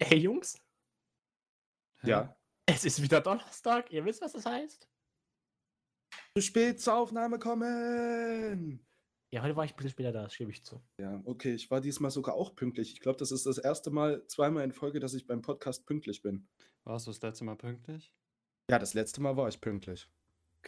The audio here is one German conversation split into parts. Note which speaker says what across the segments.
Speaker 1: Hey Jungs?
Speaker 2: Ja.
Speaker 1: es ist wieder Donnerstag. Ihr wisst, was das heißt?
Speaker 2: Zu spät zur Aufnahme kommen!
Speaker 1: Ja, heute war ich ein bisschen später da, das gebe ich zu.
Speaker 2: Ja, okay, ich war diesmal sogar auch pünktlich. Ich glaube, das ist das erste Mal, zweimal in Folge, dass ich beim Podcast pünktlich bin.
Speaker 3: Warst du das letzte Mal pünktlich?
Speaker 2: Ja, das letzte Mal war ich pünktlich.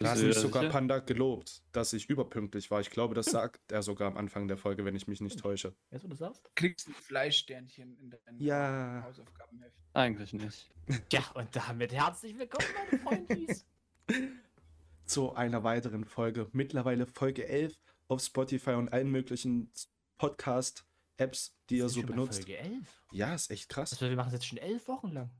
Speaker 2: Da hat
Speaker 3: du
Speaker 2: mich sogar
Speaker 3: sicher?
Speaker 2: Panda gelobt, dass ich überpünktlich war. Ich glaube, das sagt er sogar am Anfang der Folge, wenn ich mich nicht täusche.
Speaker 1: Weißt du, was du sagst?
Speaker 4: kriegst ein Fleischsternchen in deinem
Speaker 2: Ja.
Speaker 4: Hausaufgabenheft.
Speaker 3: Eigentlich nicht.
Speaker 1: Ja, und damit herzlich willkommen, meine Freundis.
Speaker 2: Zu einer weiteren Folge, mittlerweile Folge 11 auf Spotify und allen möglichen Podcast-Apps, die ihr
Speaker 1: Das
Speaker 2: so benutzt.
Speaker 1: Folge 11.
Speaker 2: Ja, ist echt krass.
Speaker 1: Also, wir machen das jetzt schon elf Wochen lang.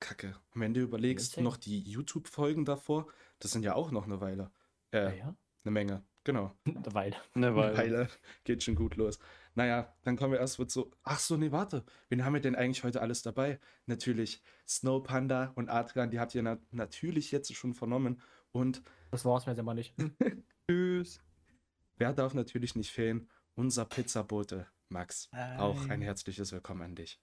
Speaker 2: Kacke. Und wenn du überlegst, noch die YouTube-Folgen davor, das sind ja auch noch eine Weile. Äh,
Speaker 1: Ja, ja.
Speaker 2: eine Menge. Genau.
Speaker 1: Eine Weile.
Speaker 3: Eine
Speaker 2: Eine
Speaker 3: Weile.
Speaker 2: Weile. Geht schon gut los. Naja, dann kommen wir erst mit so. Ach so, nee, warte. Wen haben wir denn eigentlich heute alles dabei? Natürlich Snow Panda und Adrian, die habt ihr na natürlich jetzt schon vernommen. Und
Speaker 1: Das war's mir jetzt immer nicht.
Speaker 3: Tschüss.
Speaker 2: wer darf natürlich nicht fehlen? Unser Pizzabote, Max. Auch ein
Speaker 4: Hi.
Speaker 2: herzliches Willkommen an dich.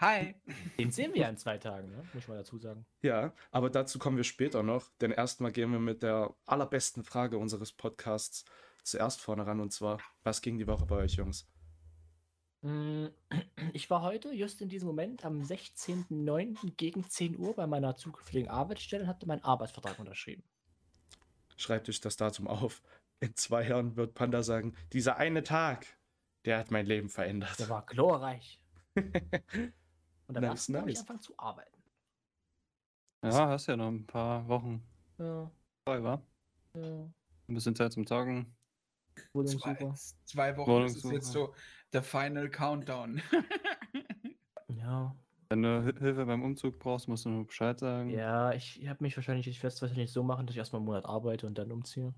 Speaker 4: Hi.
Speaker 1: Den sehen wir ja in zwei Tagen, ne? muss ich mal dazu sagen.
Speaker 2: Ja, aber dazu kommen wir später noch, denn erstmal gehen wir mit der allerbesten Frage unseres Podcasts zuerst vorne ran und zwar, was ging die Woche bei euch, Jungs?
Speaker 1: Mm, Ich war heute, just in diesem Moment, am 16.09. gegen 10 Uhr bei meiner zukünftigen Arbeitsstelle und hatte meinen Arbeitsvertrag unterschrieben.
Speaker 2: Schreibt euch das Datum auf. In zwei Jahren wird Panda sagen, dieser eine Tag, der hat mein Leben verändert.
Speaker 1: Der war glorreich. Und dann
Speaker 2: Nice,
Speaker 1: nice, ich
Speaker 2: nice.
Speaker 1: angefangen zu arbeiten.
Speaker 3: Ja, hast ja noch ein paar Wochen
Speaker 1: Ja,
Speaker 3: frei, wa?
Speaker 1: ja.
Speaker 3: Ein bisschen Zeit zum Zocken.
Speaker 4: Zwei, zwei Wochen ist jetzt so der Final Countdown.
Speaker 1: Ja.
Speaker 3: Wenn du Hi- Hilfe beim Umzug brauchst, musst du nur Bescheid sagen.
Speaker 1: Ja, ich habe mich wahrscheinlich, ich werde es wahrscheinlich so machen, dass ich erstmal einen Monat arbeite und dann umziehe.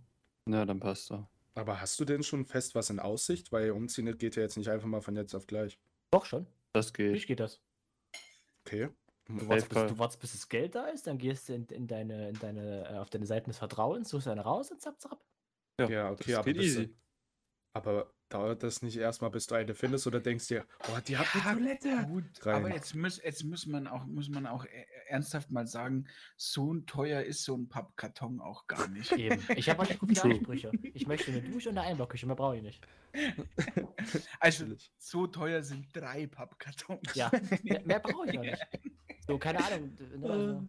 Speaker 3: Ja, dann passt doch.
Speaker 2: Aber hast du denn schon fest was in Aussicht? Weil umziehen geht ja jetzt nicht einfach mal von jetzt auf gleich.
Speaker 1: Doch schon.
Speaker 3: Das
Speaker 1: Wie
Speaker 3: geht.
Speaker 1: geht das?
Speaker 2: Okay.
Speaker 1: Du wartest, bis, du wartest, bis das Geld da ist, dann gehst du in, in deine, in deine, äh, auf deine Seiten des Vertrauens, suchst eine raus und zapp, zapp.
Speaker 2: Ja, okay,
Speaker 3: das
Speaker 2: aber
Speaker 3: geht easy.
Speaker 2: Aber dauert das nicht erstmal, bis du eine findest oder denkst dir, oh, die hat
Speaker 4: Ja,
Speaker 2: eine Toilette?
Speaker 4: Gut,
Speaker 2: rein.
Speaker 4: aber jetzt muss, jetzt muss man auch, muss man auch äh, ernsthaft mal sagen, so ein teuer ist so ein Pappkarton auch gar nicht.
Speaker 1: Eben. Ich habe halt gute. Ansprüche. Ich möchte eine Dusche und eine Einbauküche, mehr brauche ich nicht.
Speaker 4: Also so teuer sind drei Pappkartons.
Speaker 1: Ja, mehr, mehr brauche ich noch nicht. So, keine Ahnung. ne, also,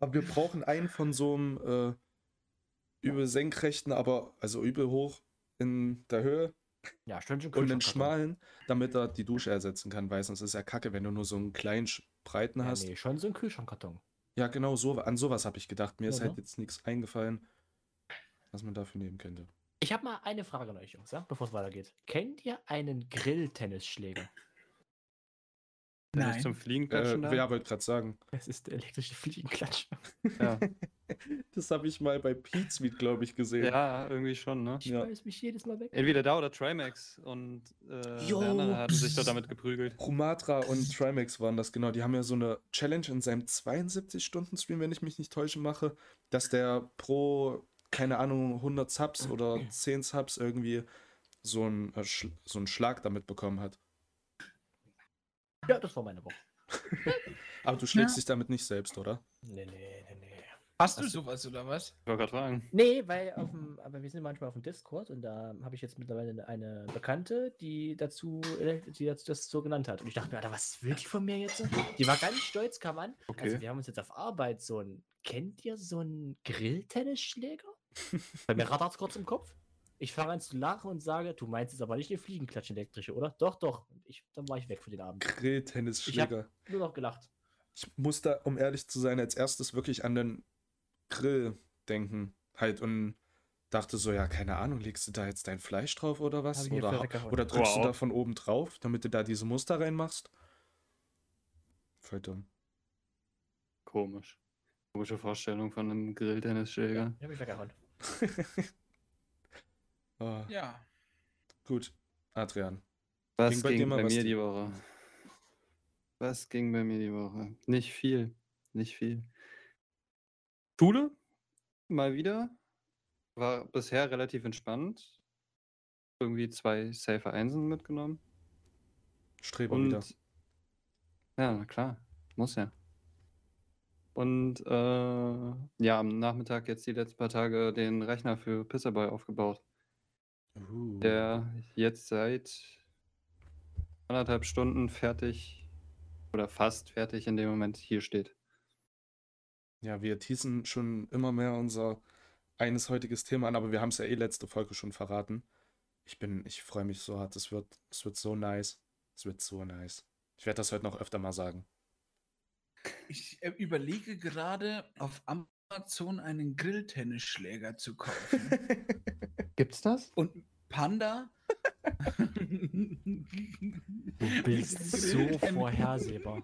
Speaker 2: Aber wir brauchen einen von so einem äh, übel senkrechten, aber also übel hoch in der Höhe
Speaker 1: ja, Stündchen
Speaker 2: und einen schmalen, damit er die Dusche ersetzen kann, weil sonst ist ja kacke, wenn du nur so einen kleinen breiten
Speaker 1: Ja,
Speaker 2: hast.
Speaker 1: nee, schon so ein Kühlschrankkarton.
Speaker 2: Ja, genau, so, an sowas habe ich gedacht. Mir ist
Speaker 1: Ja,
Speaker 2: halt
Speaker 1: ne?
Speaker 2: jetzt nichts eingefallen, was man dafür nehmen könnte.
Speaker 1: Ich habe mal eine Frage an euch, Jungs, ja, bevor es weitergeht. Kennt ihr einen Grilltennisschläger?
Speaker 4: Nein.
Speaker 3: zum Fliegen
Speaker 2: Äh,
Speaker 3: da?
Speaker 2: wer wollte gerade sagen?
Speaker 1: Es ist der elektrische Fliegenklatscher.
Speaker 3: Ja.
Speaker 2: Das habe ich mal bei Pete's Meet, glaube ich, gesehen.
Speaker 3: ja, irgendwie schon, ne?
Speaker 1: Ich
Speaker 2: Ja.
Speaker 1: weiß mich jedes Mal weg.
Speaker 3: Entweder da oder Trimax und äh,
Speaker 2: Jo.
Speaker 3: der andere hatten sich dort damit geprügelt.
Speaker 2: Rumatra und Trimax waren das, genau. Die haben ja so eine Challenge in seinem 72-Stunden-Stream, wenn ich mich nicht täuschen mache, dass der pro, keine Ahnung, 100 Subs oder 10 Subs irgendwie so einen, äh, so einen Schlag damit bekommen hat.
Speaker 1: Ja, das war meine Woche.
Speaker 2: Aber du schlägst
Speaker 4: Ja.
Speaker 2: dich damit nicht selbst, oder?
Speaker 1: Nee, nee, nee, nee.
Speaker 4: Hast du
Speaker 1: Hast du-
Speaker 4: sowas oder was?
Speaker 3: Ich wollte gerade fragen.
Speaker 1: Nee, weil auf dem, aber wir sind manchmal auf dem Discord und da habe ich jetzt mittlerweile eine, Bekannte, die dazu, äh, die dazu das so genannt hat. Und ich dachte mir, Alter, was will die von mir jetzt? Die war ganz stolz, kam an. Also
Speaker 3: Okay.
Speaker 1: wir haben uns jetzt auf Arbeit so ein, kennt ihr so einen Grilltennisschläger? Bei mir rattert kurz im Kopf. Ich fange an zu lachen und sage, du meinst es aber nicht eine Fliegenklatschen elektrische, oder? Doch, doch. Und Ich, dann war ich weg für den Abend.
Speaker 2: Grilltennisschläger.
Speaker 1: Nur noch gelacht.
Speaker 2: Ich muss da, um ehrlich zu sein, als erstes wirklich an den Grill denken. Halt und dachte so, ja, keine Ahnung, legst du da jetzt dein Fleisch drauf oder
Speaker 1: Hab
Speaker 2: was?
Speaker 1: ich
Speaker 2: Oder, oder drückst du
Speaker 3: Wow.
Speaker 2: da von oben drauf, damit du da diese Muster reinmachst? Voll dumm.
Speaker 3: Komisch. Komische Vorstellung von einem Grilltennisschläger.
Speaker 1: Ich hab mich weggehauen.
Speaker 2: Ah,
Speaker 4: Ja.
Speaker 2: Gut, Adrian.
Speaker 3: Was
Speaker 2: Ging bei dir
Speaker 3: ging
Speaker 2: mal
Speaker 3: bei
Speaker 2: was
Speaker 3: mir
Speaker 2: die-
Speaker 3: Woche? Was ging bei mir die Woche? Nicht viel. Nicht viel. Schule? Mal wieder. War bisher relativ entspannt. Irgendwie zwei Safer Einsen mitgenommen.
Speaker 2: Streber
Speaker 3: Und
Speaker 2: wieder.
Speaker 3: Ja, na klar. Muss ja. Und äh, ja, am Nachmittag jetzt die letzten paar Tage den Rechner für Pisserboy aufgebaut,
Speaker 2: Uh.
Speaker 3: der jetzt seit anderthalb Stunden fertig oder fast fertig in dem Moment hier steht.
Speaker 2: Ja, wir teasen schon immer mehr unser eines heutiges Thema an, aber wir haben es ja eh letzte Folge schon verraten. Ich bin, ich freue mich so hart. Es wird, es wird so nice. Es wird so nice. Ich werde das heute noch öfter mal sagen.
Speaker 4: Ich äh, überlege gerade, auf Amazon einen Grilltennisschläger zu kaufen.
Speaker 3: Gibt's das?
Speaker 4: Und Panda.
Speaker 1: Du bist so vorhersehbar.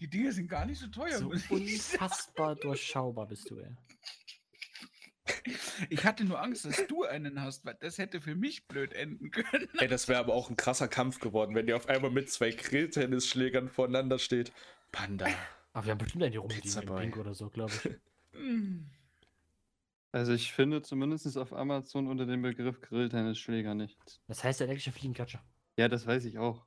Speaker 4: Die Dinge sind gar nicht so teuer.
Speaker 1: So unfassbar durchschaubar bist du, ey.
Speaker 4: Ich hatte nur Angst, dass du einen hast, weil das hätte für mich blöd enden können.
Speaker 2: Ey, das wäre aber auch ein krasser Kampf geworden, wenn ihr auf einmal mit zwei Grilltennisschlägern voreinander steht. Panda.
Speaker 1: Aber wir haben bestimmt eine rumliegen
Speaker 2: Pizza
Speaker 1: im oder so, glaube ich.
Speaker 3: Also ich finde zumindest auf Amazon unter dem Begriff Grilltennisschläger nichts.
Speaker 1: Das heißt elektrische Fliegenklatscher.
Speaker 3: Ja, das weiß ich auch.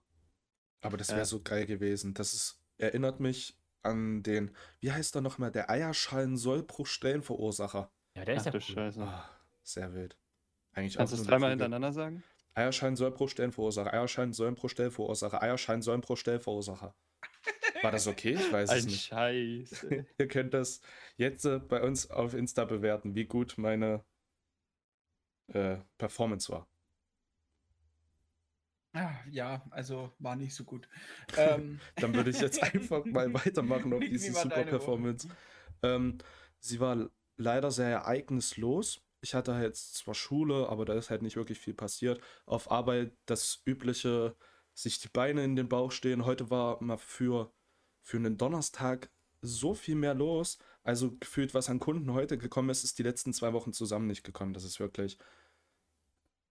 Speaker 2: Aber das wäre
Speaker 3: Ja.
Speaker 2: so geil gewesen. Das ist, erinnert mich an den, wie heißt er nochmal, der Eierschalen-Sollbruchstellenverursacher.
Speaker 1: Ja, der ist
Speaker 3: Ach
Speaker 1: ja cool.
Speaker 3: Scheiße.
Speaker 2: Ah, sehr wild. Eigentlich
Speaker 3: Kannst du es dreimal hintereinander sagen?
Speaker 2: Eierschein soll pro Stellenverursacher, Eierschein sollen pro Stellverursacher, Eierschein sollen pro Stellverursacher. War das okay? Ich weiß es
Speaker 3: Ein
Speaker 2: nicht.
Speaker 3: Scheiß.
Speaker 2: Ihr könnt das jetzt äh, bei uns auf Insta bewerten, wie gut meine äh, Performance war.
Speaker 4: Ah, Ja, also war nicht so gut. Ähm,
Speaker 2: Dann würde ich jetzt einfach mal weitermachen auf diese super? Performance. Ähm, sie war leider sehr ereignislos. Ich hatte halt zwar Schule, aber da ist halt nicht wirklich viel passiert. Auf Arbeit das übliche, sich die Beine in den Bauch stehen. Heute war mal für, für einen Donnerstag so viel mehr los. Also gefühlt, was an Kunden heute gekommen ist, ist die letzten zwei Wochen zusammen nicht gekommen. Das ist wirklich,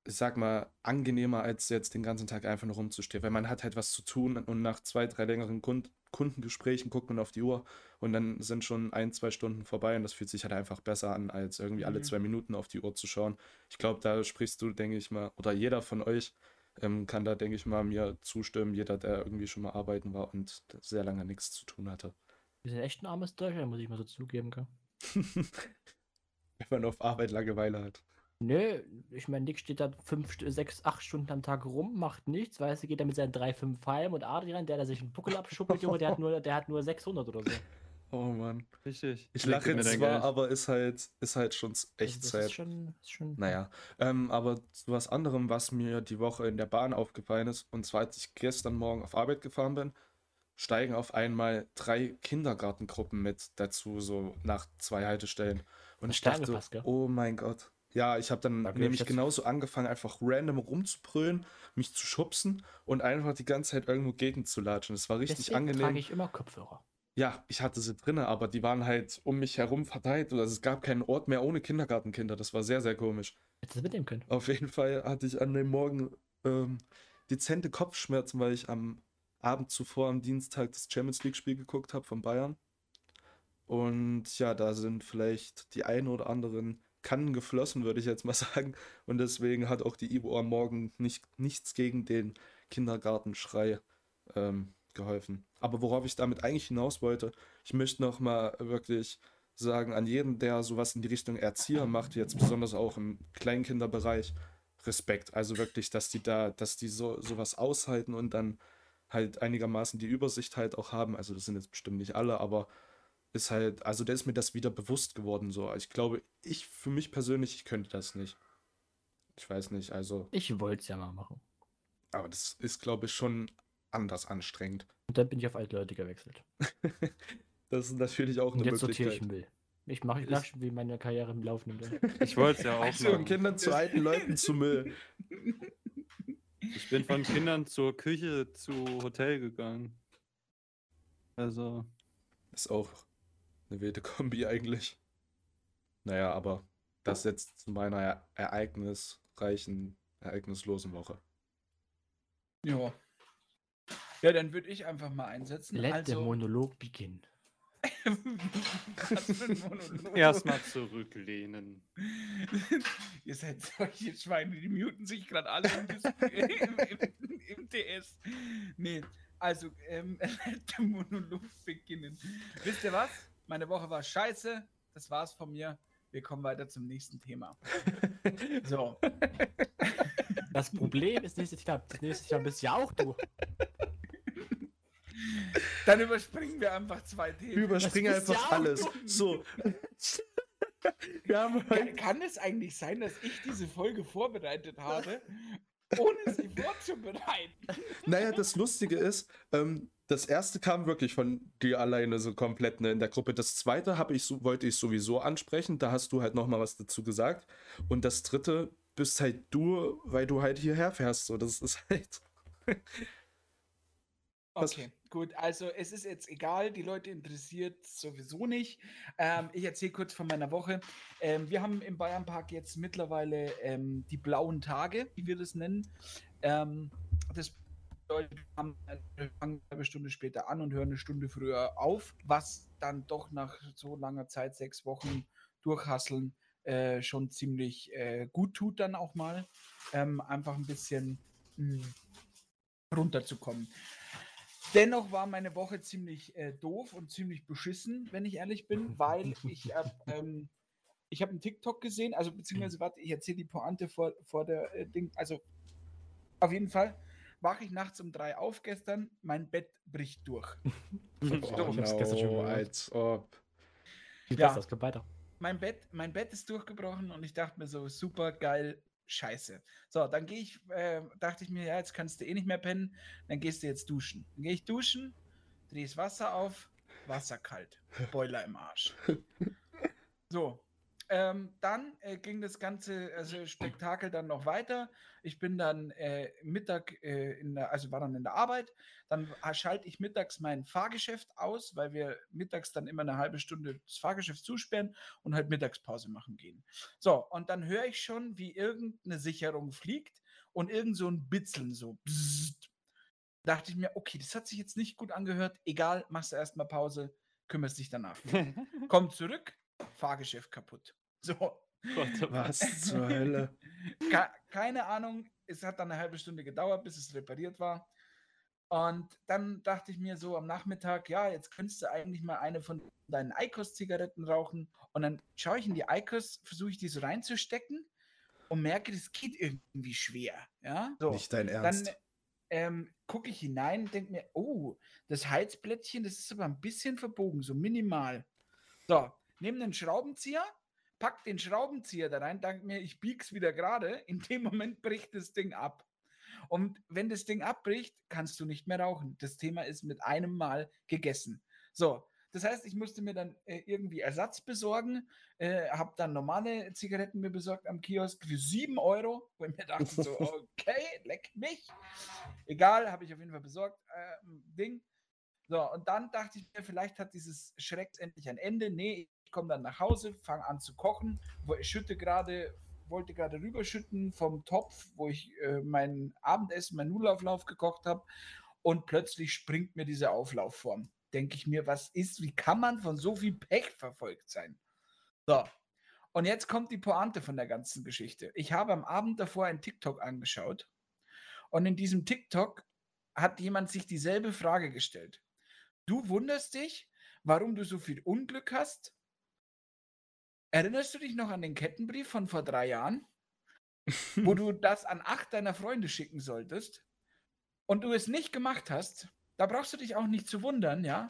Speaker 2: ich sag mal, angenehmer, als jetzt den ganzen Tag einfach nur rumzustehen. Weil man hat halt was zu tun und nach zwei, drei längeren Kund Kundengesprächen guckt man auf die Uhr und dann sind schon ein, zwei Stunden vorbei und das fühlt sich halt einfach besser an, als irgendwie alle
Speaker 4: Mhm.
Speaker 2: zwei Minuten auf die Uhr zu schauen. Ich glaube, da sprichst du, denke ich mal, oder jeder von euch ähm, kann da, denke ich mal, mir zustimmen, jeder, der irgendwie schon mal arbeiten war und sehr lange nichts zu tun hatte.
Speaker 1: Wir sind echt ein armes Deutschland, muss ich mal so zugeben, gell?
Speaker 2: Wenn man auf Arbeit Langeweile hat.
Speaker 1: Nö, ich meine, Nick steht da fünf, sechs, acht Stunden am Tag rum, macht nichts, weißt du, geht da mit seinen drei, fünf Heim und Adrian, der da sich einen Buckel abschuppelt, Junge, der hat nur, der hat nur 600 oder so.
Speaker 2: Oh Mann.
Speaker 3: Richtig.
Speaker 2: Ich lache zwar, aber ist halt, ist halt schon
Speaker 1: Also
Speaker 2: echt
Speaker 1: das
Speaker 2: Zeit.
Speaker 1: ist schon, ist schon.
Speaker 2: Naja, ähm, aber zu was anderem, was mir die Woche in der Bahn aufgefallen ist, und zwar als ich gestern Morgen auf Arbeit gefahren bin, steigen auf einmal drei Kindergartengruppen mit dazu, so nach zwei Haltestellen. Und ich dachte,
Speaker 1: gell?
Speaker 2: oh mein Gott. Ja, ich habe dann
Speaker 1: Da
Speaker 2: nämlich genauso angefangen, einfach random rumzubrüllen, mich zu schubsen und einfach die ganze Zeit irgendwo gegenzulatschen. Das war richtig
Speaker 1: Deswegen
Speaker 2: angenehm.
Speaker 1: trage ich immer Kopfhörer.
Speaker 2: Ja, ich hatte sie drinne, aber die waren halt um mich herum verteilt. Also es gab keinen Ort mehr ohne Kindergartenkinder. Das war sehr, sehr komisch.
Speaker 1: Hättest du mitnehmen können.
Speaker 2: Auf jeden Fall hatte ich an dem Morgen ähm, dezente Kopfschmerzen, weil ich am Abend zuvor am Dienstag das Champions League-Spiel geguckt habe von Bayern. Und ja, da sind vielleicht die ein oder anderen Kannen geflossen, würde ich jetzt mal sagen. Und deswegen hat auch die Ibo am Morgen nicht, nichts gegen den Kindergartenschrei ähm, geholfen. Aber worauf ich damit eigentlich hinaus wollte, ich möchte nochmal wirklich sagen, an jeden, der sowas in die Richtung Erzieher macht, jetzt besonders auch im Kleinkinderbereich, Respekt. Also wirklich, dass die da, dass die so sowas aushalten und dann halt einigermaßen die Übersicht halt auch haben. Also das sind jetzt bestimmt nicht alle, aber ist halt, also da ist mir das wieder bewusst geworden so. Ich glaube, ich für mich persönlich, ich könnte das nicht. Ich weiß nicht, also,
Speaker 1: Ich wollte es ja mal machen.
Speaker 2: aber das ist, glaube ich, schon anders anstrengend.
Speaker 1: Und dann bin ich auf alte Leute gewechselt.
Speaker 2: Das ist natürlich auch
Speaker 1: Und
Speaker 2: eine
Speaker 1: jetzt sortiere
Speaker 2: Möglichkeit.
Speaker 1: ich Müll. Ich mache, schon, wie meine Karriere im Laufen nimmt.
Speaker 3: Ich wollte es ja auch
Speaker 2: Ach so, und
Speaker 3: machen.
Speaker 2: Kindern zu alten Leuten zu Müll.
Speaker 3: Ich bin von Kindern zur Küche zu Hotel gegangen. Also,
Speaker 2: Ist auch eine wilde Kombi eigentlich. Naja, aber das jetzt zu meiner ereignisreichen, ereignislosen Woche.
Speaker 4: ja. Ja, dann würde ich einfach mal einsetzen.
Speaker 1: Let
Speaker 4: also,
Speaker 1: der Monolog beginnen.
Speaker 4: Monolog.
Speaker 3: erstmal zurücklehnen.
Speaker 4: Ihr seid solche Schweine, die muten sich gerade alle im, im, im, im DS. Nee, also, ähm, der Monolog beginnen. Wisst ihr was? Meine Woche war scheiße. Das war's von mir. Wir kommen weiter zum nächsten Thema. So.
Speaker 1: Das Problem ist nächstes Jahr, das nächste Jahr bist ja auch du.
Speaker 4: Dann überspringen wir einfach zwei Themen.
Speaker 2: Wir überspringen einfach
Speaker 1: ja
Speaker 2: alles. So.
Speaker 4: Kann, kann es eigentlich sein, dass ich diese Folge vorbereitet habe, ohne sie vorzubereiten?
Speaker 2: Naja, das Lustige ist, ähm, das erste kam wirklich von dir alleine so komplett ne, in der Gruppe. Das zweite habe ich so, wollte ich sowieso ansprechen. Da hast du halt noch mal was dazu gesagt. Und das dritte bist halt du, weil du halt hierher fährst. So, das ist halt.
Speaker 4: Okay, gut. Also es ist jetzt egal, die Leute interessiert sowieso nicht. Ähm, ich erzähle kurz von meiner Woche. Ähm, wir haben im Bayernpark jetzt mittlerweile ähm, die blauen Tage, wie wir das nennen. Ähm, das bedeutet, wir fangen eine halbe Stunde später an und hören eine Stunde früher auf, was dann doch nach so langer Zeit, sechs Wochen durchhasseln, äh, schon ziemlich äh, gut tut dann auch mal. Ähm, einfach ein bisschen mh, runterzukommen. Dennoch war meine Woche ziemlich äh, doof und ziemlich beschissen, wenn ich ehrlich bin, weil ich hab, ähm, ich habe einen TikTok gesehen, also beziehungsweise warte, ich erzähle die Pointe vor, vor der äh, Ding, also auf jeden Fall wache ich nachts um drei auf gestern, mein Bett bricht durch.
Speaker 2: Oh,
Speaker 1: ich hab's gestern schon gehört.
Speaker 2: als ob.
Speaker 1: Viel
Speaker 4: Ja.
Speaker 1: es geht weiter.
Speaker 4: mein Bett, mein Bett ist durchgebrochen und ich dachte mir so, super geil, scheiße. So, dann gehe ich, äh, dachte ich mir, ja, jetzt kannst du eh nicht mehr pennen, dann gehst du jetzt duschen. Dann gehe ich duschen, drehe das Wasser auf, Wasser kalt, Boiler im Arsch. So, ähm, dann äh, ging das ganze also Spektakel dann noch weiter. Ich bin dann äh, Mittag, äh, in der, also war dann in der Arbeit. Dann schalte ich mittags mein Fahrgeschäft aus, weil wir mittags dann immer eine halbe Stunde das Fahrgeschäft zusperren und halt Mittagspause machen gehen. So, und dann höre ich schon, wie irgendeine Sicherung fliegt und irgend so ein Bitzeln so. Bzzzt. Dachte ich mir, okay, das hat sich jetzt nicht gut angehört. Egal, machst du erstmal Pause, kümmerst dich danach. Komm zurück, Fahrgeschäft kaputt. So.
Speaker 2: Was zur Hölle?
Speaker 4: Ke keine Ahnung, es hat dann eine halbe Stunde gedauert, bis es repariert war. Und dann dachte ich mir so am Nachmittag, ja, jetzt könntest du eigentlich mal eine von deinen Eikos-Zigaretten rauchen. Und dann schaue ich in die Eikos, versuche ich die so reinzustecken und merke, das geht irgendwie schwer. Ja, so.
Speaker 2: Nicht dein
Speaker 4: Dann
Speaker 2: Ernst.
Speaker 4: ähm, gucke ich hinein und denke mir, oh, das Heizblättchen, das ist aber ein bisschen verbogen, so minimal. So, nehme den Schraubenzieher, pack den Schraubenzieher da rein, danke mir, ich bieg's wieder gerade. In dem Moment bricht das Ding ab. Und wenn das Ding abbricht, kannst du nicht mehr rauchen. Das Thema ist mit einem Mal gegessen. So, das heißt, ich musste mir dann äh, irgendwie Ersatz besorgen, äh, habe dann normale Zigaretten mir besorgt am Kiosk für 7 Euro, wo ich mir dachte so, okay, leck mich. Egal, habe ich auf jeden Fall besorgt, äh, Ding. So, und dann dachte ich mir, vielleicht hat dieses Schreck endlich ein Ende. Nee, komme dann nach Hause, fange an zu kochen, schütte gerade, wollte gerade rüberschütten vom Topf, wo ich äh, mein Abendessen, mein Nudelauflauf gekocht habe. Und plötzlich springt mir diese Auflaufform. Denke ich mir, was ist, wie kann man von so viel Pech verfolgt sein? So. Und jetzt kommt die Pointe von der ganzen Geschichte. Ich habe am Abend davor ein TikTok angeschaut. Und in diesem TikTok hat jemand sich dieselbe Frage gestellt. Du wunderst dich, warum du so viel Unglück hast? Erinnerst du dich noch an den Kettenbrief von vor drei Jahren, wo du das an acht deiner Freunde schicken solltest und du es nicht gemacht hast? Da brauchst du dich auch nicht zu wundern, ja,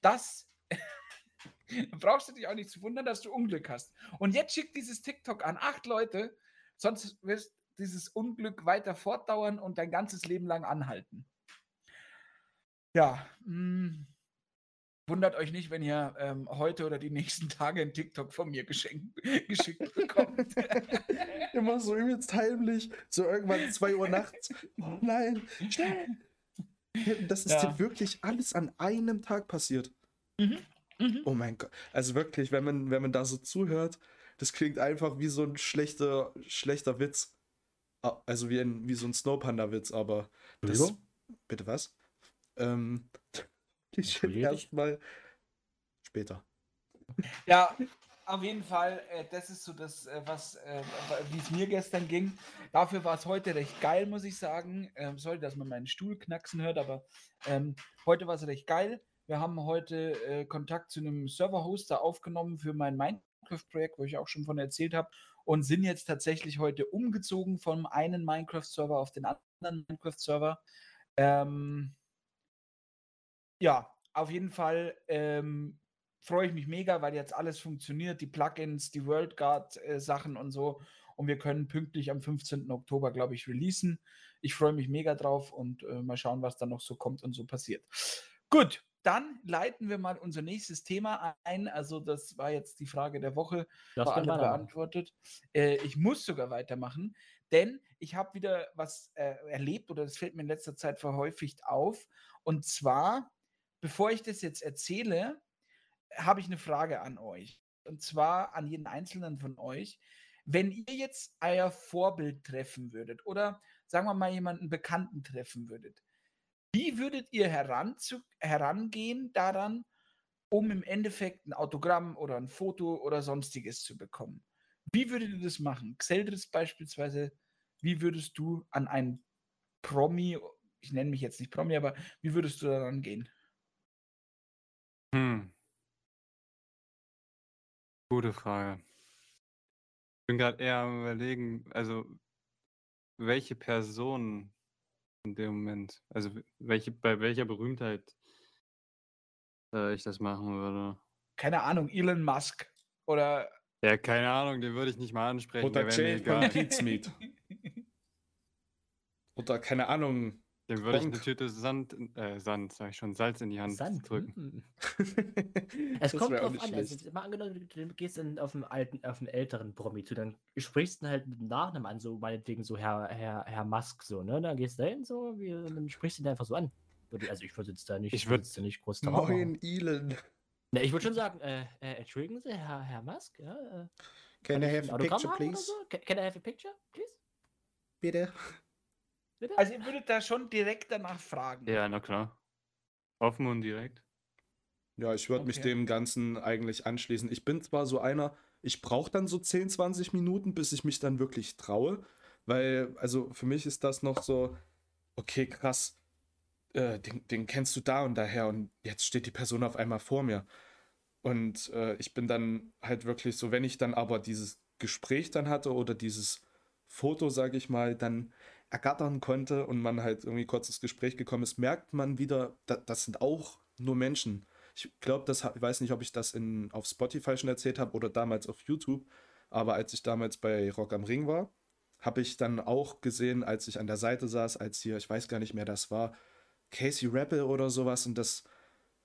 Speaker 4: dass brauchst du dich auch nicht zu wundern, dass du Unglück hast. Und jetzt schickt dieses TikTok an acht Leute, sonst wirst dieses Unglück weiter fortdauern und dein ganzes Leben lang anhalten. Ja, mh, wundert euch nicht, wenn ihr ähm, heute oder die nächsten Tage ein TikTok von mir geschenkt, geschickt bekommt.
Speaker 2: Immer so übelst heimlich, so irgendwann 2 Uhr nachts. Oh nein, schnell! Das ist
Speaker 4: Ja.
Speaker 2: dir wirklich alles an einem Tag passiert.
Speaker 4: Mhm, mhm.
Speaker 2: Oh mein Gott. Also wirklich, wenn man, wenn man da so zuhört, das klingt einfach wie so ein schlechter, schlechter Witz. Ah, Also wie, ein, wie so ein Snowpanda-Witz, aber das. Bitte was? Ähm, ich
Speaker 1: Entschuldige dich?
Speaker 2: erstmal später.
Speaker 4: Ja, auf jeden Fall, äh, das ist so das, äh, was, äh, wie es mir gestern ging. Dafür war es heute recht geil, muss ich sagen. Ähm, sorry, dass man meinen Stuhl knacksen hört, aber ähm, heute war es recht geil. Wir haben heute äh, Kontakt zu einem Server-Hoster aufgenommen für mein Minecraft-Projekt, wo ich auch schon von erzählt habe, und sind jetzt tatsächlich heute umgezogen vom einen Minecraft-Server auf den anderen Minecraft-Server. Ähm, ja, auf jeden Fall ähm, freue ich mich mega, weil jetzt alles funktioniert, die Plugins, die WorldGuard-Sachen äh, und so. Und wir können pünktlich am 15. Oktober, glaube ich, releasen. Ich freue mich mega drauf und äh, mal schauen, was da noch so kommt und so passiert. Gut, dann leiten wir mal unser nächstes Thema ein. Also, das war jetzt die Frage der Woche. Das war alle beantwortet. Äh, ich muss sogar weitermachen, denn ich habe wieder was äh, erlebt oder das fällt mir in letzter Zeit verhäufigt auf. Und zwar, bevor ich das jetzt erzähle, habe ich eine Frage an euch. Und zwar an jeden einzelnen von euch. Wenn ihr jetzt euer Vorbild treffen würdet oder sagen wir mal jemanden Bekannten treffen würdet, wie würdet ihr herangehen daran, um im Endeffekt ein Autogramm oder ein Foto oder sonstiges zu bekommen? Wie würdet ihr das machen? Xeldris beispielsweise, wie würdest du an einen Promi, ich nenne mich jetzt nicht Promi, aber wie würdest du daran gehen?
Speaker 3: Hm. Gute Frage. Ich bin gerade eher am überlegen, also welche Person in dem Moment, also welche, bei welcher Berühmtheit äh, ich das machen würde.
Speaker 4: Keine Ahnung, Elon Musk oder.
Speaker 3: Ja, keine Ahnung, den würde ich nicht mal ansprechen.
Speaker 2: Oder Jay Pizmeet. Oder keine Ahnung,
Speaker 3: dem würde ich eine Tüte Sand, äh, Sand, sag ich schon, Salz in die Hand Sand? drücken.
Speaker 1: Hm. es kommt drauf an. Also, mal angenommen, du gehst in, auf einen alten, auf einen älteren Promi zu, dann sprichst du halt mit dem Nachnamen an, so meinetwegen so Herr, Herr, Herr Musk, so, ne? Dann gehst du da hin, so, wie, dann sprichst du ihn einfach so an. Also ich würde jetzt da nicht,
Speaker 3: ich würde
Speaker 1: da nicht groß
Speaker 2: drauf Moin, Elon.
Speaker 1: Ne, ich würde schon sagen, äh, äh, entschuldigen Sie, Herr, Herr Musk, ja, äh,
Speaker 2: Can I have a picture, please?
Speaker 1: So? Can, can I have a picture, please?
Speaker 2: Bitte.
Speaker 4: Bitte? Also ihr würdet da schon direkt danach fragen.
Speaker 3: Ja, na klar. Offen und direkt.
Speaker 2: Ja, ich würde okay. mich dem Ganzen eigentlich anschließen. Ich bin zwar so einer, ich brauche dann so 10, 20 Minuten, bis ich mich dann wirklich traue. Weil, also für mich ist das noch so, okay, krass, äh, den, den, kennst du da und daher und jetzt steht die Person auf einmal vor mir. Und äh, ich bin dann halt wirklich so, wenn ich dann aber dieses Gespräch dann hatte oder dieses Foto, sage ich mal, dann ergattern konnte und man halt irgendwie kurz ins Gespräch gekommen ist, merkt man wieder, da, das sind auch nur Menschen. Ich glaube, das ich weiß nicht, ob ich das in, auf Spotify schon erzählt habe oder damals auf YouTube, aber als ich damals bei Rock am Ring war, habe ich dann auch gesehen, als ich an der Seite saß, als hier, ich weiß gar nicht mehr, das war Casey Rappel oder sowas und das,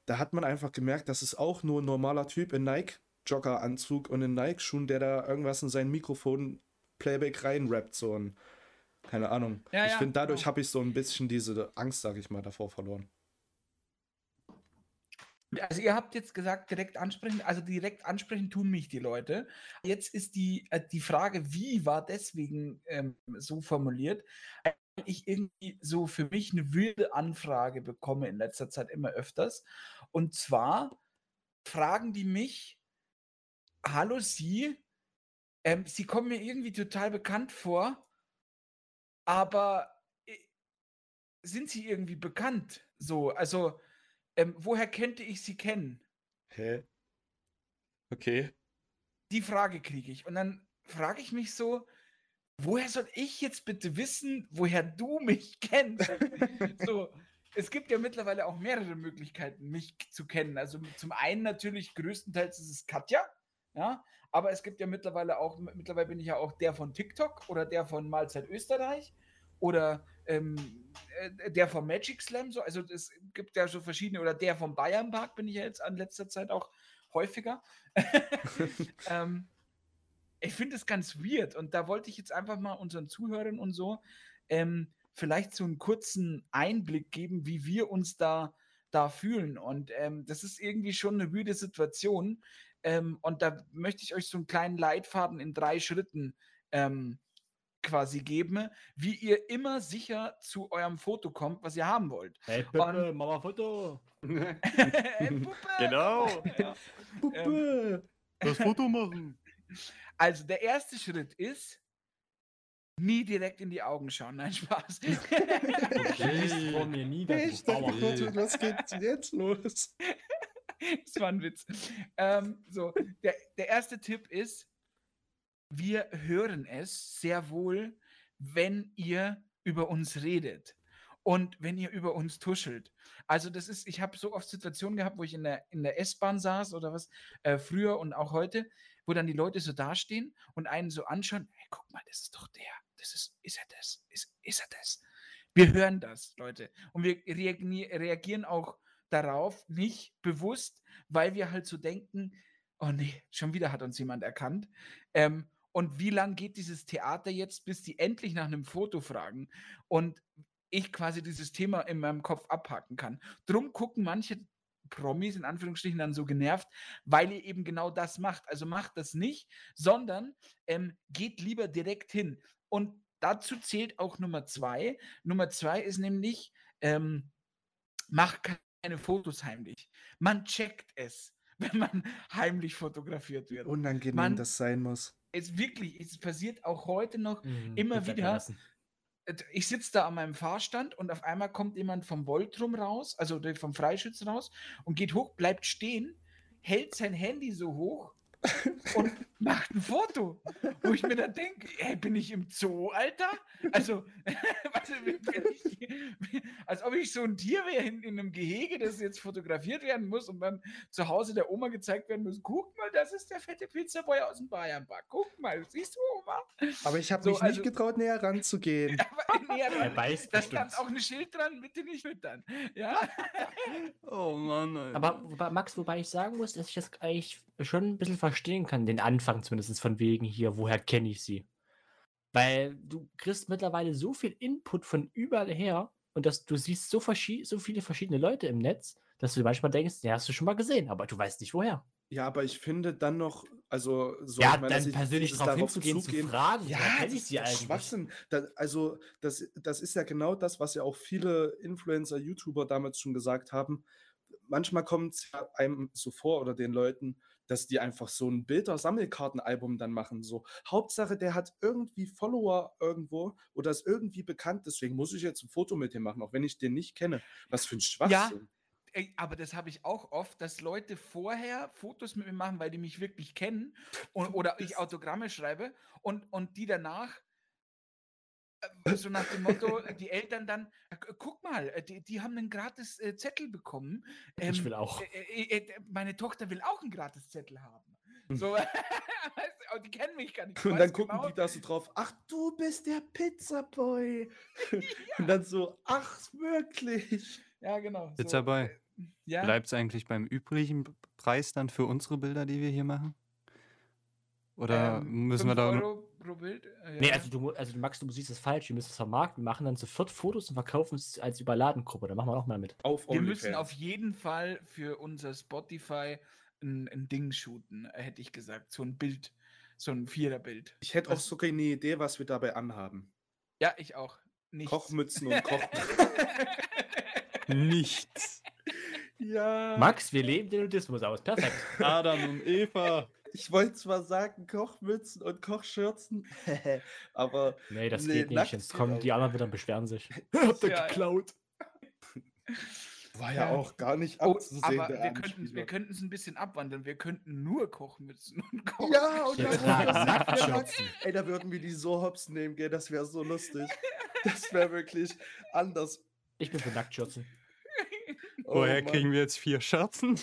Speaker 2: da hat man einfach gemerkt, das ist auch nur ein normaler Typ in Nike-Jogger-Anzug und in Nike-Schuhen, der da irgendwas in sein Mikrofon Playback reinrappt, so ein keine Ahnung. Ja, ich ja, finde, dadurch genau. habe ich so ein bisschen diese Angst, sage ich mal, davor verloren.
Speaker 4: Also ihr habt jetzt gesagt, direkt ansprechen, also direkt ansprechen tun mich die Leute. Jetzt ist die, äh, die Frage, wie war deswegen ähm, so formuliert, weil ich irgendwie so für mich eine wilde Anfrage bekomme in letzter Zeit immer öfters. Und zwar fragen die mich, hallo Sie, ähm, Sie kommen mir irgendwie total bekannt vor aber äh, sind sie irgendwie bekannt? So, also, ähm, woher könnte ich sie kennen?
Speaker 2: Hä? Okay.
Speaker 4: Die Frage kriege ich. Und dann frage ich mich so, woher soll ich jetzt bitte wissen, woher du mich kennst? so, es gibt ja mittlerweile auch mehrere Möglichkeiten, mich zu kennen. Also zum einen natürlich größtenteils ist es Katja, ja, aber es gibt ja mittlerweile auch, mittlerweile bin ich ja auch der von TikTok oder der von Mahlzeit Österreich oder ähm, äh, der vom Magic Slam, so, also es gibt ja so verschiedene, oder der vom Bayern Park bin ich ja jetzt an letzter Zeit auch häufiger. ähm, ich finde es ganz weird und da wollte ich jetzt einfach mal unseren Zuhörern und so ähm, vielleicht so einen kurzen Einblick geben, wie wir uns da, da fühlen. Und ähm, das ist irgendwie schon eine weirde Situation. Ähm, und da möchte ich euch so einen kleinen Leitfaden in drei Schritten ähm, quasi geben, wie ihr immer sicher zu eurem Foto kommt, was ihr haben wollt.
Speaker 1: Hey Puppe, Mama Foto.
Speaker 4: hey, Puppe.
Speaker 3: Genau.
Speaker 4: Ja. Puppe. Ähm,
Speaker 3: Das Foto machen.
Speaker 4: Also, der erste Schritt ist, nie direkt in die Augen schauen. Nein, Spaß.
Speaker 1: Okay. vor mir nieder,
Speaker 2: Ich dachte,
Speaker 1: Bauer.
Speaker 2: Gott, was geht jetzt los?
Speaker 4: das war ein Witz. Ähm, so, der, der erste Tipp ist, wir hören es sehr wohl, wenn ihr über uns redet und wenn ihr über uns tuschelt. Also das ist, ich habe so oft Situationen gehabt, wo ich in der, in der S-Bahn saß oder was, äh, früher und auch heute, wo dann die Leute so dastehen und einen so anschauen, hey, guck mal, das ist doch der, das ist, ist er das, ist, ist er das. Wir hören das, Leute. Und wir reagieren, reagieren auch darauf nicht bewusst, weil wir halt so denken, oh nee, schon wieder hat uns jemand erkannt. Ähm, und wie lang geht dieses Theater jetzt, bis die endlich nach einem Foto fragen und ich quasi dieses Thema in meinem Kopf abhaken kann? Drum gucken manche Promis in Anführungsstrichen dann so genervt, weil ihr eben genau das macht. Also macht das nicht, sondern ähm, geht lieber direkt hin. Und dazu zählt auch Nummer zwei. Nummer zwei ist nämlich, ähm, macht keine Fotos heimlich. Man checkt es, wenn man heimlich fotografiert wird.
Speaker 2: Unangenehm,
Speaker 4: Mann.
Speaker 2: das sein muss.
Speaker 4: Es wirklich, es passiert auch heute noch.
Speaker 1: Mhm,
Speaker 4: Immer wieder. Äh, Ich sitze da an meinem Fahrstand und auf einmal kommt jemand vom Voltrum raus, also vom Freischütz raus und geht hoch, bleibt stehen, hält sein Handy so hoch und macht ein Foto. Wo ich mir dann denke, ey, bin ich im Zoo, Alter? Also, weißt du, wie- bin ich, wie- als ob ich so ein Tier wäre in, in einem Gehege, das jetzt fotografiert werden muss und dann zu Hause der Oma gezeigt werden muss. Guck mal, das ist der fette Pizzaboy aus dem Bayernpark. Guck mal, siehst du, Oma?
Speaker 2: Aber ich habe
Speaker 4: So,
Speaker 2: mich
Speaker 4: also-
Speaker 2: nicht getraut, näher ranzugehen.
Speaker 4: Aber näher
Speaker 1: Er
Speaker 4: dran.
Speaker 1: beißt
Speaker 4: Da stand auch ein Schild dran, bitte nicht füttern. Ja?
Speaker 3: Oh Mann, Alter.
Speaker 1: Aber Max, wobei ich sagen muss, dass ich das eigentlich schon ein bisschen verstehen kann, den Anfang zumindest von wegen hier, woher kenne ich sie? Weil du kriegst mittlerweile so viel Input von überall her und dass du siehst so, so viele verschiedene Leute im Netz, dass du manchmal denkst, ja, hast du schon mal gesehen, aber du weißt nicht woher.
Speaker 2: Ja, aber ich finde dann noch, also so
Speaker 1: ja,
Speaker 2: ich meine,
Speaker 1: dann
Speaker 2: ich
Speaker 1: persönlich drauf hinzugehen, zu fragen,
Speaker 2: Ja,
Speaker 1: kenne ich sie eigentlich?
Speaker 2: Schwachsinn. Da, also, das, das ist ja genau das, was ja auch viele Influencer, YouTuber damals schon gesagt haben. Manchmal kommt es einem so vor oder den Leuten, dass die einfach so ein Bilder-Sammelkartenalbum dann machen. So, Hauptsache, der hat irgendwie Follower irgendwo oder ist irgendwie bekannt, deswegen muss ich jetzt ein Foto mit dem machen, auch wenn ich den nicht kenne. Was für ein Schwachsinn.
Speaker 4: Ey, aber das habe ich auch oft, dass Leute vorher Fotos mit mir machen, weil die mich wirklich kennen und, oder ich Autogramme schreibe und, und die danach so nach dem Motto, äh, die Eltern dann, äh, gu- guck mal, äh, die, die haben einen gratis äh, Zettel bekommen.
Speaker 1: ich
Speaker 4: Ähm,
Speaker 1: will auch.
Speaker 4: äh, äh, äh, meine Tochter will auch einen gratis Zettel haben. So, du, und die kennen mich gar nicht. ich
Speaker 2: Und dann gucken
Speaker 4: genau-
Speaker 2: die da so drauf, ach, du bist der Pizzaboy. Und dann so, ach, wirklich.
Speaker 4: Ja, genau. So, äh, Ja,
Speaker 3: Bleibt es eigentlich beim üblichen B- Preis dann für unsere Bilder, die wir hier machen? Oder
Speaker 4: ähm,
Speaker 3: müssen wir da.
Speaker 4: Euro pro Bild? Äh,
Speaker 1: Nee,
Speaker 4: ja.
Speaker 1: also du, also Max, du siehst es falsch. Wir müssen es vermarkten. Wir machen dann sofort Fotos und verkaufen es als Überladengruppe. Da machen wir auch mal mit.
Speaker 2: Auf
Speaker 4: Wir müssen auf jeden Fall für unser Spotify ein, ein Ding shooten, hätte ich gesagt. So ein Bild, so ein Viererbild.
Speaker 2: Ich hätte auch
Speaker 4: Das-
Speaker 2: sogar eine Idee, was wir dabei anhaben.
Speaker 4: Ja, ich auch. Nichts.
Speaker 2: Kochmützen und Koch.
Speaker 3: Nichts.
Speaker 2: ja.
Speaker 1: Max, wir leben den Nudismus aus. Perfekt.
Speaker 3: Adam und Eva.
Speaker 2: Ich wollte zwar sagen Kochmützen und Kochschürzen, aber
Speaker 1: Nee, das
Speaker 2: Nee,
Speaker 1: geht nicht. Jetzt kommen die anderen wieder und beschweren sich. Habt ihr
Speaker 4: Ja,
Speaker 1: geklaut?
Speaker 2: war ja
Speaker 4: Ja.
Speaker 2: auch gar nicht
Speaker 4: Oh,
Speaker 2: abzusehen.
Speaker 4: aber wir könnten, wir könnten es ein bisschen abwandeln. Wir könnten nur Kochmützen und Koch.
Speaker 2: Ja, und
Speaker 1: Wir
Speaker 2: dann. Ey, da würden wir die so hops nehmen, gell? Das wäre so lustig. Das wäre wirklich anders.
Speaker 1: Ich bin für Nacktschürzen.
Speaker 2: Oh,
Speaker 3: Woher
Speaker 2: Mann.
Speaker 3: kriegen wir jetzt vier Scherzen?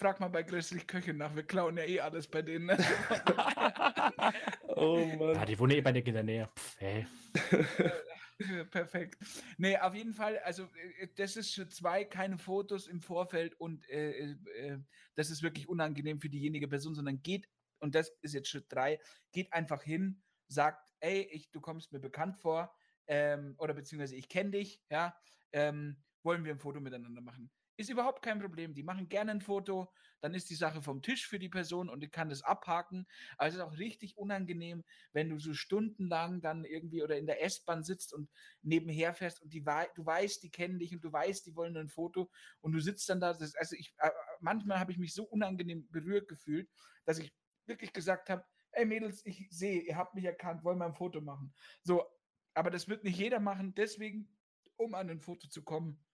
Speaker 4: Frag mal bei Grizzly Köche nach. Wir klauen ja eh alles bei denen. Ne?
Speaker 2: Oh
Speaker 1: Ja,
Speaker 2: Mann.
Speaker 1: die wohnen eh bei dir in der Nähe. Pff, hey.
Speaker 4: Perfekt. Nee, auf jeden Fall, also äh, das ist Schritt zwei, keine Fotos im Vorfeld und äh, äh, äh, das ist wirklich unangenehm für diejenige Person, sondern geht, und das ist jetzt Schritt drei, geht einfach hin, sagt, ey, ich, du kommst mir bekannt vor, ähm, oder beziehungsweise ich kenne dich, ja, ähm, wollen wir ein Foto miteinander machen. Ist überhaupt kein Problem. Die machen gerne ein Foto, dann ist die Sache vom Tisch für die Person und die kann das abhaken. Aber es ist auch richtig unangenehm, wenn du so stundenlang dann irgendwie oder in der S-Bahn sitzt und nebenher fährst und die du weißt, die kennen dich und du weißt, die wollen ein Foto und du sitzt dann da. Das, also ich, äh, manchmal habe ich mich so unangenehm berührt gefühlt, dass ich wirklich gesagt habe, ey Mädels, ich sehe, ihr habt mich erkannt, wollen wir ein Foto machen. So, aber das wird nicht jeder machen, deswegen, um an ein Foto zu kommen,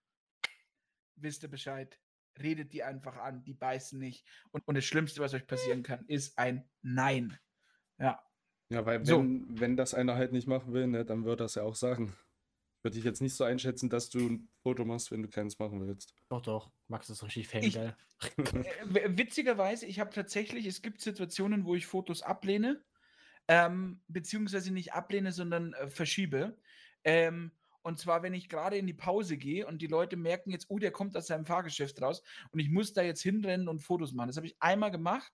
Speaker 4: wisst ihr Bescheid. Redet die einfach an, die beißen nicht. Und, und das Schlimmste, was euch passieren kann, ist ein Nein. Ja.
Speaker 2: Ja, weil wenn,
Speaker 4: So.
Speaker 2: wenn das einer halt nicht machen will, ne, dann wird das ja auch sagen. Würde ich jetzt nicht so einschätzen, dass du ein Foto machst, wenn du keins machen willst.
Speaker 1: Doch, doch. Max ist richtig
Speaker 4: Ich-
Speaker 1: fangeil.
Speaker 4: Äh, Witzigerweise, ich habe tatsächlich, es gibt Situationen, wo ich Fotos ablehne, ähm, beziehungsweise nicht ablehne, sondern äh, verschiebe. Ähm, und zwar, wenn ich gerade in die Pause gehe und die Leute merken jetzt, oh, der kommt aus seinem Fahrgeschäft raus und ich muss da jetzt hinrennen und Fotos machen. Das habe ich einmal gemacht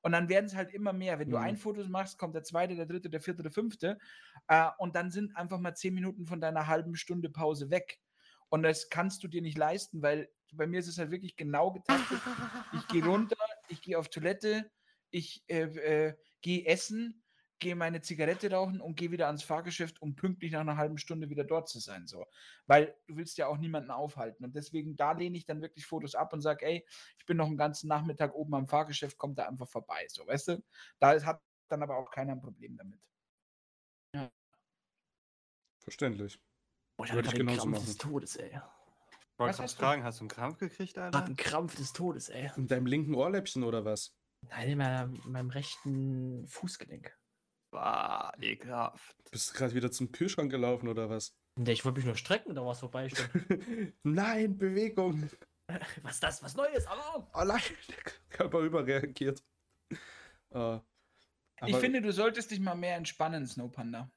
Speaker 4: und dann werden es halt immer mehr. Wenn du
Speaker 2: Mhm.
Speaker 4: ein Foto machst, kommt der zweite, der dritte, der vierte, der fünfte äh, und dann sind einfach mal zehn Minuten von deiner halben Stunde Pause weg. Und das kannst du dir nicht leisten, weil bei mir ist es halt wirklich genau getaktet. Ich gehe runter, ich gehe auf Toilette, ich äh, äh, gehe essen, gehe meine Zigarette rauchen und gehe wieder ans Fahrgeschäft, um pünktlich nach einer halben Stunde wieder dort zu sein. So. Weil du willst ja auch niemanden aufhalten. Und deswegen, da lehne ich dann wirklich Fotos ab und sage, ey, ich bin noch einen ganzen Nachmittag oben am Fahrgeschäft, kommt da einfach vorbei. So, weißt du? Da hat dann aber auch keiner ein Problem damit.
Speaker 2: Verständlich.
Speaker 1: Boah, ich
Speaker 2: Würde ich genauso
Speaker 1: Krampf
Speaker 2: machen.
Speaker 1: des Todes, ey.
Speaker 3: Ich wollte
Speaker 4: Was
Speaker 3: gerade
Speaker 4: hast du?
Speaker 3: fragen, hast du einen Krampf gekriegt, Alter?
Speaker 1: einen Krampf des Todes, ey.
Speaker 2: In deinem linken Ohrläppchen oder was?
Speaker 1: Nein, in meinem, in meinem rechten Fußgelenk.
Speaker 3: Bah, ekelhaft.
Speaker 2: Bist du gerade wieder zum Kühlschrank gelaufen oder was?
Speaker 1: Nee, Ich wollte mich nur strecken, da war es vorbei.
Speaker 2: Nein, Bewegung.
Speaker 1: Was ist das? Was Neues? Alarm!
Speaker 2: Allein der Körper überreagiert. Äh,
Speaker 4: ich finde, du solltest dich mal mehr entspannen, Snow Panda.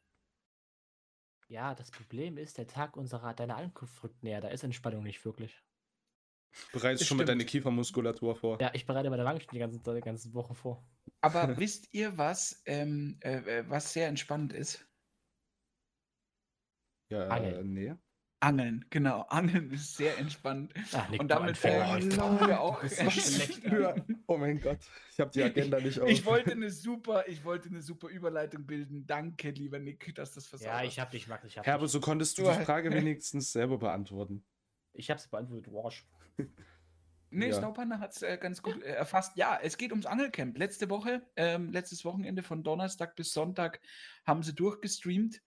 Speaker 1: Ja, das Problem ist, der Tag unserer deiner Ankunft rückt näher. Da ist Entspannung nicht wirklich.
Speaker 2: Bereitest
Speaker 4: das
Speaker 2: schon mal
Speaker 4: stimmt.
Speaker 2: deine Kiefermuskulatur vor.
Speaker 1: Ja, ich bereite meine Wangenspiel die ganze, die ganze Woche vor.
Speaker 4: Aber wisst ihr, was, ähm, äh, äh, was sehr entspannend ist?
Speaker 2: Ja, äh,
Speaker 1: Angeln.
Speaker 2: nee.
Speaker 4: Angeln, genau. Angeln ist sehr entspannt.
Speaker 1: Ach,
Speaker 4: Und damit
Speaker 1: Anfänger.
Speaker 4: äh, fangen wir auch
Speaker 1: schlecht.
Speaker 2: für- Oh mein Gott, ich habe die Agenda nicht auf.
Speaker 4: Ich wollte eine super, ich wollte eine super Überleitung bilden. Danke, lieber Nick, dass das versaut
Speaker 1: Ja, ich hab dich, Max. Ich hab
Speaker 2: Herbe, so konntest du die Frage wenigstens selber beantworten.
Speaker 1: Ich hab's beantwortet. Wash.
Speaker 4: Nee,
Speaker 2: Ja.
Speaker 4: Snowpanda hat es äh, ganz gut äh, erfasst. Ja, es geht ums Angelcamp. Letzte Woche, ähm, letztes Wochenende von Donnerstag bis Sonntag haben sie durchgestreamt.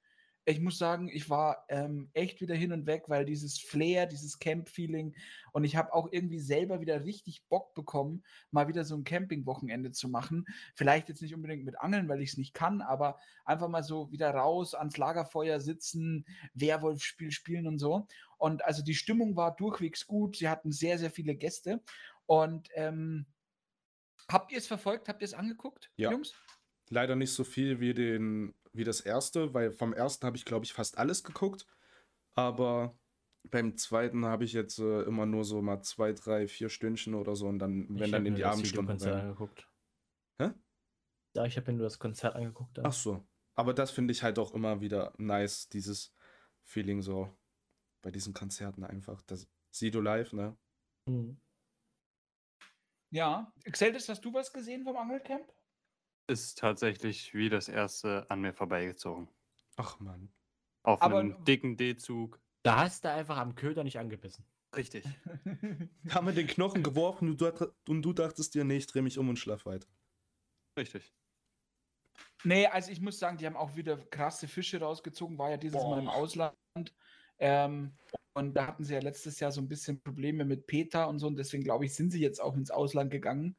Speaker 4: Ich muss sagen, ich war ähm, echt wieder hin und weg, weil dieses Flair, dieses Camp-Feeling und ich habe auch irgendwie selber wieder richtig Bock bekommen, mal wieder so ein Camping-Wochenende zu machen. Vielleicht jetzt nicht unbedingt mit Angeln, weil ich es nicht kann, aber einfach mal so wieder raus, ans Lagerfeuer sitzen, Werwolf-Spiel spielen und so. Und also die Stimmung war durchwegs gut. Sie hatten sehr, sehr viele Gäste. Und ähm, habt ihr es verfolgt? Habt ihr es angeguckt,
Speaker 2: Ja.
Speaker 4: Jungs?
Speaker 2: Leider nicht so viel wie, den, wie das erste, weil vom ersten habe ich, glaube ich, fast alles geguckt. Aber beim zweiten habe ich jetzt äh, immer nur so mal zwei, drei, vier Stündchen oder so und dann, wenn
Speaker 1: Ich
Speaker 2: dann in
Speaker 1: mir
Speaker 2: die
Speaker 1: das
Speaker 2: Abendstunden rein.
Speaker 1: angeguckt.
Speaker 2: Hä?
Speaker 1: Ja, ich habe mir nur das Konzert angeguckt. Dann.
Speaker 2: Ach so. Aber das finde ich halt auch immer wieder nice, dieses Feeling so bei diesen Konzerten einfach. Das Sido live, ne?
Speaker 1: Hm.
Speaker 4: Ja. Xeldes, hast du was gesehen vom Angelcamp?
Speaker 3: Ist tatsächlich wie das erste an mir vorbeigezogen.
Speaker 2: Ach man.
Speaker 3: Auf
Speaker 4: Aber-
Speaker 3: einem dicken D-Zug.
Speaker 1: Da hast du einfach am Köder nicht angebissen.
Speaker 3: Richtig.
Speaker 2: Haben wir den Knochen geworfen und du, und du dachtest dir, nee, ich dreh mich um und schlaf weiter.
Speaker 3: Richtig.
Speaker 4: Nee, also ich muss sagen, die haben auch wieder krasse Fische rausgezogen, war ja dieses Mal im
Speaker 1: Boah.
Speaker 4: Ausland. Ähm, und da hatten sie ja letztes Jahr so ein bisschen Probleme mit Peter und so, und deswegen glaube ich, sind sie jetzt auch ins Ausland gegangen,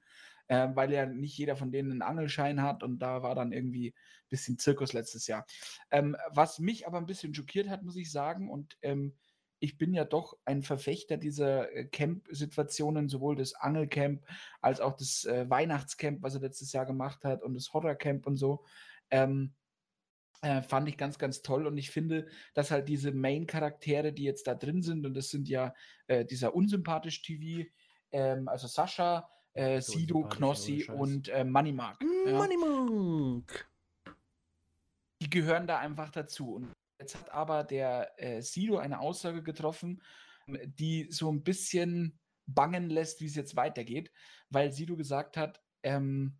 Speaker 4: äh, weil ja nicht jeder von denen einen Angelschein hat und da war dann irgendwie ein bisschen Zirkus letztes Jahr. Ähm, was mich aber ein bisschen schockiert hat, muss ich sagen, und ähm, ich bin ja doch ein Verfechter dieser äh, Camp-Situationen, sowohl das Angelcamp als auch das äh, Weihnachtscamp, was er letztes Jahr gemacht hat, und das Horrorcamp und so. Ähm, äh, fand ich ganz, ganz toll. Und ich finde, dass halt diese Main-Charaktere, die jetzt da drin sind, und das sind ja äh, dieser unsympathisch TV, ähm, also Sascha, äh,
Speaker 1: So
Speaker 4: Sido, Knossi und äh, Moneymark. Ja.
Speaker 2: Money Monk.
Speaker 4: die gehören da einfach dazu. Und jetzt hat aber der äh, Sido eine Aussage getroffen, ähm, die so ein bisschen bangen lässt, wie es jetzt weitergeht, weil Sido gesagt hat, ähm,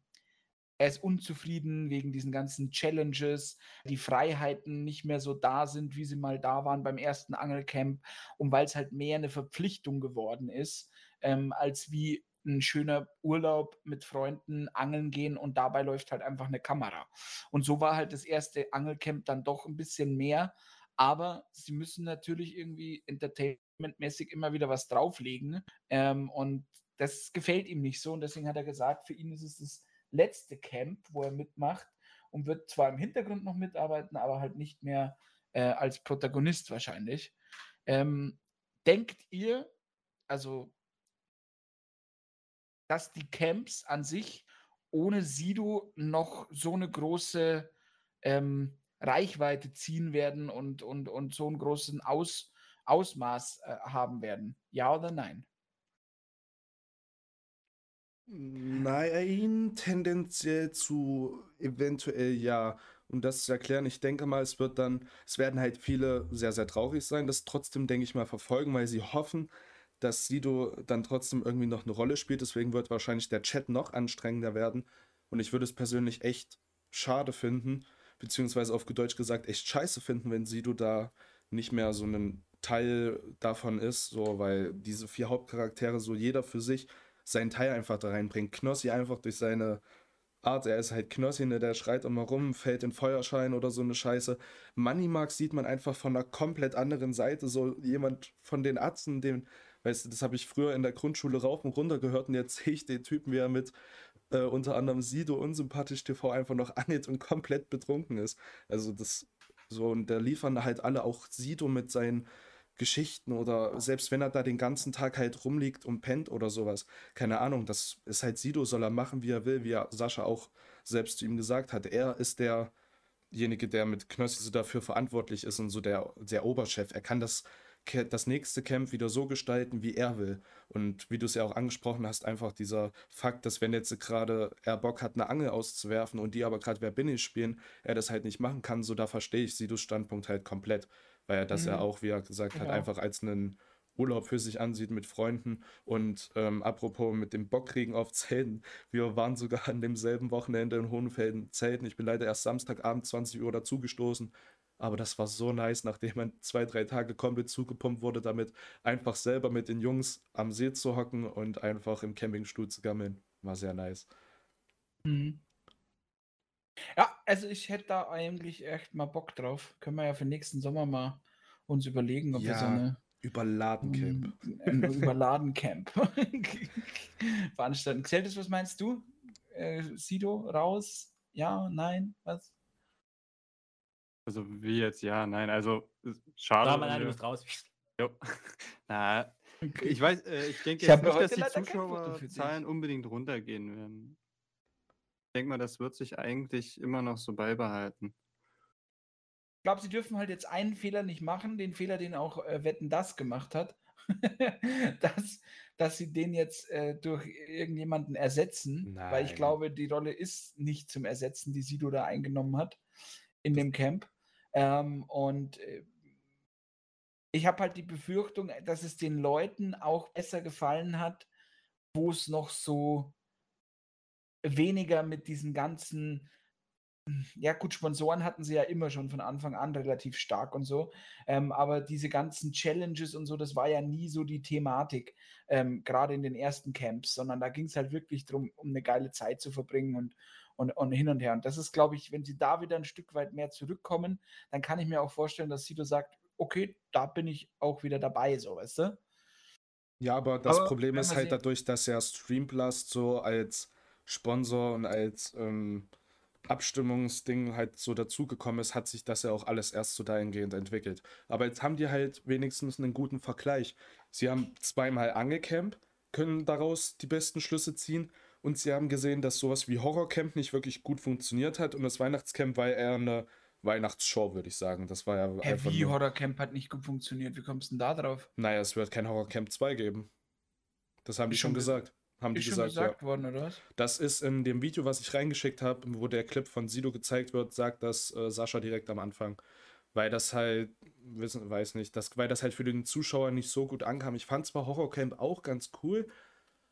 Speaker 4: er ist unzufrieden wegen diesen ganzen Challenges, die Freiheiten nicht mehr so da sind, wie sie mal da waren beim ersten Angelcamp und weil es halt mehr eine Verpflichtung geworden ist, ähm, als wie ein schöner Urlaub mit Freunden angeln gehen und dabei läuft halt einfach eine Kamera. Und so war halt das erste Angelcamp dann doch ein bisschen mehr, aber sie müssen natürlich irgendwie entertainmentmäßig immer wieder was drauflegen ähm, und das gefällt ihm nicht so und deswegen hat er gesagt, für ihn ist es das letzte Camp, wo er mitmacht und wird zwar im Hintergrund noch mitarbeiten, aber halt nicht mehr äh, als Protagonist wahrscheinlich. Ähm, denkt ihr, also, dass die Camps an sich ohne Sido noch so eine große ähm, Reichweite ziehen werden und, und, und so einen großen Aus, Ausmaß äh, haben werden? Ja oder nein?
Speaker 2: Nein, tendenziell zu eventuell ja. Um das zu erklären, ich denke mal, es wird dann, es werden halt viele sehr, sehr traurig sein, das trotzdem, denke ich mal, verfolgen, weil sie hoffen, dass Sido dann trotzdem irgendwie noch eine Rolle spielt. Deswegen wird wahrscheinlich der Chat noch anstrengender werden. Und ich würde es persönlich echt schade finden, beziehungsweise auf Deutsch gesagt echt scheiße finden, wenn Sido da nicht mehr so ein Teil davon ist, so, weil diese vier Hauptcharaktere so jeder für sich seinen Teil einfach da reinbringt. Knossi einfach durch seine Art, er ist halt Knossi, ne, der schreit immer rum, fällt in Feuerschein oder so eine Scheiße. Moneymark sieht man einfach von einer komplett anderen Seite, so jemand von den Atzen, den, weißt du, das habe ich früher in der Grundschule rauf und runter gehört und jetzt sehe ich den Typen, wie er mit äh, unter anderem Sido unsympathisch TV einfach noch angeht und komplett betrunken ist. Also das so, und da liefern halt alle auch Sido mit seinen Geschichten oder selbst wenn er da den ganzen Tag halt rumliegt und pennt oder sowas. Keine Ahnung, das ist halt Sido, soll er machen, wie er will, wie er Sascha auch selbst zu ihm gesagt hat. Er ist derjenige, der mit Knossi so dafür verantwortlich ist und so der, der Oberchef. Er kann das, das nächste Camp wieder so gestalten, wie er will. Und wie du es ja auch angesprochen hast, einfach dieser Fakt, dass wenn jetzt gerade er Bock hat, eine Angel auszuwerfen und die aber gerade Wer bin ich spielen, er das halt nicht machen kann, so da verstehe ich Sidos Standpunkt halt komplett weil er das mhm. ja auch, wie er gesagt genau. hat, einfach als einen Urlaub für sich ansieht mit Freunden. Und ähm, apropos mit dem Bockkriegen auf Zelten, wir waren sogar an demselben Wochenende in Hohenfelden Zelten. Ich bin leider erst Samstagabend 20 Uhr dazugestoßen. Aber das war so nice, nachdem man zwei, drei Tage komplett zugepumpt wurde, damit einfach selber mit den Jungs am See zu hocken und einfach im Campingstuhl zu gammeln. War sehr nice.
Speaker 4: Mhm. Ja, also ich hätte da eigentlich echt mal Bock drauf. Können wir ja für nächsten Sommer mal uns überlegen, ob wir so eine
Speaker 2: Überladencamp.
Speaker 4: ein Überladencamp veranstalten. Xeltis, was meinst du? Äh, Sido, raus? Ja, nein, was?
Speaker 3: Also wie jetzt, ja, nein, also schade.
Speaker 1: Da mal du bist raus.
Speaker 3: Jo. Na, ich weiß, äh, ich denke
Speaker 4: Ich
Speaker 3: jetzt
Speaker 4: habe
Speaker 3: nicht, dass die. Zuschauerzahlen unbedingt runtergehen werden. Ich denke mal, das wird sich eigentlich immer noch so beibehalten.
Speaker 4: Ich glaube, sie dürfen halt jetzt einen Fehler nicht machen, den Fehler, den auch äh, Wetten das gemacht hat, dass, dass sie den jetzt äh, durch irgendjemanden ersetzen, weil ich
Speaker 2: Nein.
Speaker 4: glaube, die Rolle ist nicht zum Ersetzen, die Sido da eingenommen hat in dem Camp. Ähm, und äh, ich habe halt die Befürchtung, dass es den Leuten auch besser gefallen hat, wo es noch so weniger mit diesen ganzen, ja gut, Sponsoren hatten sie ja immer schon von Anfang an relativ stark und so, ähm, aber diese ganzen Challenges und so, das war ja nie so die Thematik, ähm, gerade in den ersten Camps, sondern da ging es halt wirklich darum, um eine geile Zeit zu verbringen und, und, und hin und her. Und das ist, glaube ich, wenn sie da wieder ein Stück weit mehr zurückkommen, dann kann ich mir auch vorstellen, dass Sido sagt, okay, da bin ich auch wieder dabei, so, weißt du?
Speaker 2: Ja, aber das
Speaker 4: Aber
Speaker 2: Problem ist halt
Speaker 4: sehen.
Speaker 2: dadurch, dass ja Streamblast so als Sponsor und als ähm, Abstimmungsding halt so dazugekommen ist, hat sich das ja auch alles erst so dahingehend entwickelt. Aber jetzt haben die halt wenigstens einen guten Vergleich. Sie haben zweimal Angelcamp, können daraus die besten Schlüsse ziehen und sie haben gesehen, dass sowas wie Horrorcamp nicht wirklich gut funktioniert hat und das Weihnachtscamp war eher eine Weihnachtsshow, würde ich sagen. Das war ja
Speaker 4: Hä,
Speaker 2: einfach
Speaker 4: wie
Speaker 2: nur,
Speaker 4: Horrorcamp hat nicht gut funktioniert? Wie kommst du denn da drauf?
Speaker 2: Naja, es wird kein Horrorcamp 2 geben. Das haben die schon
Speaker 4: schon ge-
Speaker 2: gesagt. Haben die
Speaker 4: Ist schon
Speaker 2: gesagt, ja.
Speaker 4: gesagt worden, oder was?
Speaker 2: Das ist in dem Video, was ich reingeschickt habe, wo der Clip von Sido gezeigt wird, sagt das äh, Sascha direkt am Anfang. Weil das halt, wissen, weiß nicht, das, weil das halt für den Zuschauer nicht so gut ankam. Ich fand zwar Horrorcamp auch ganz cool,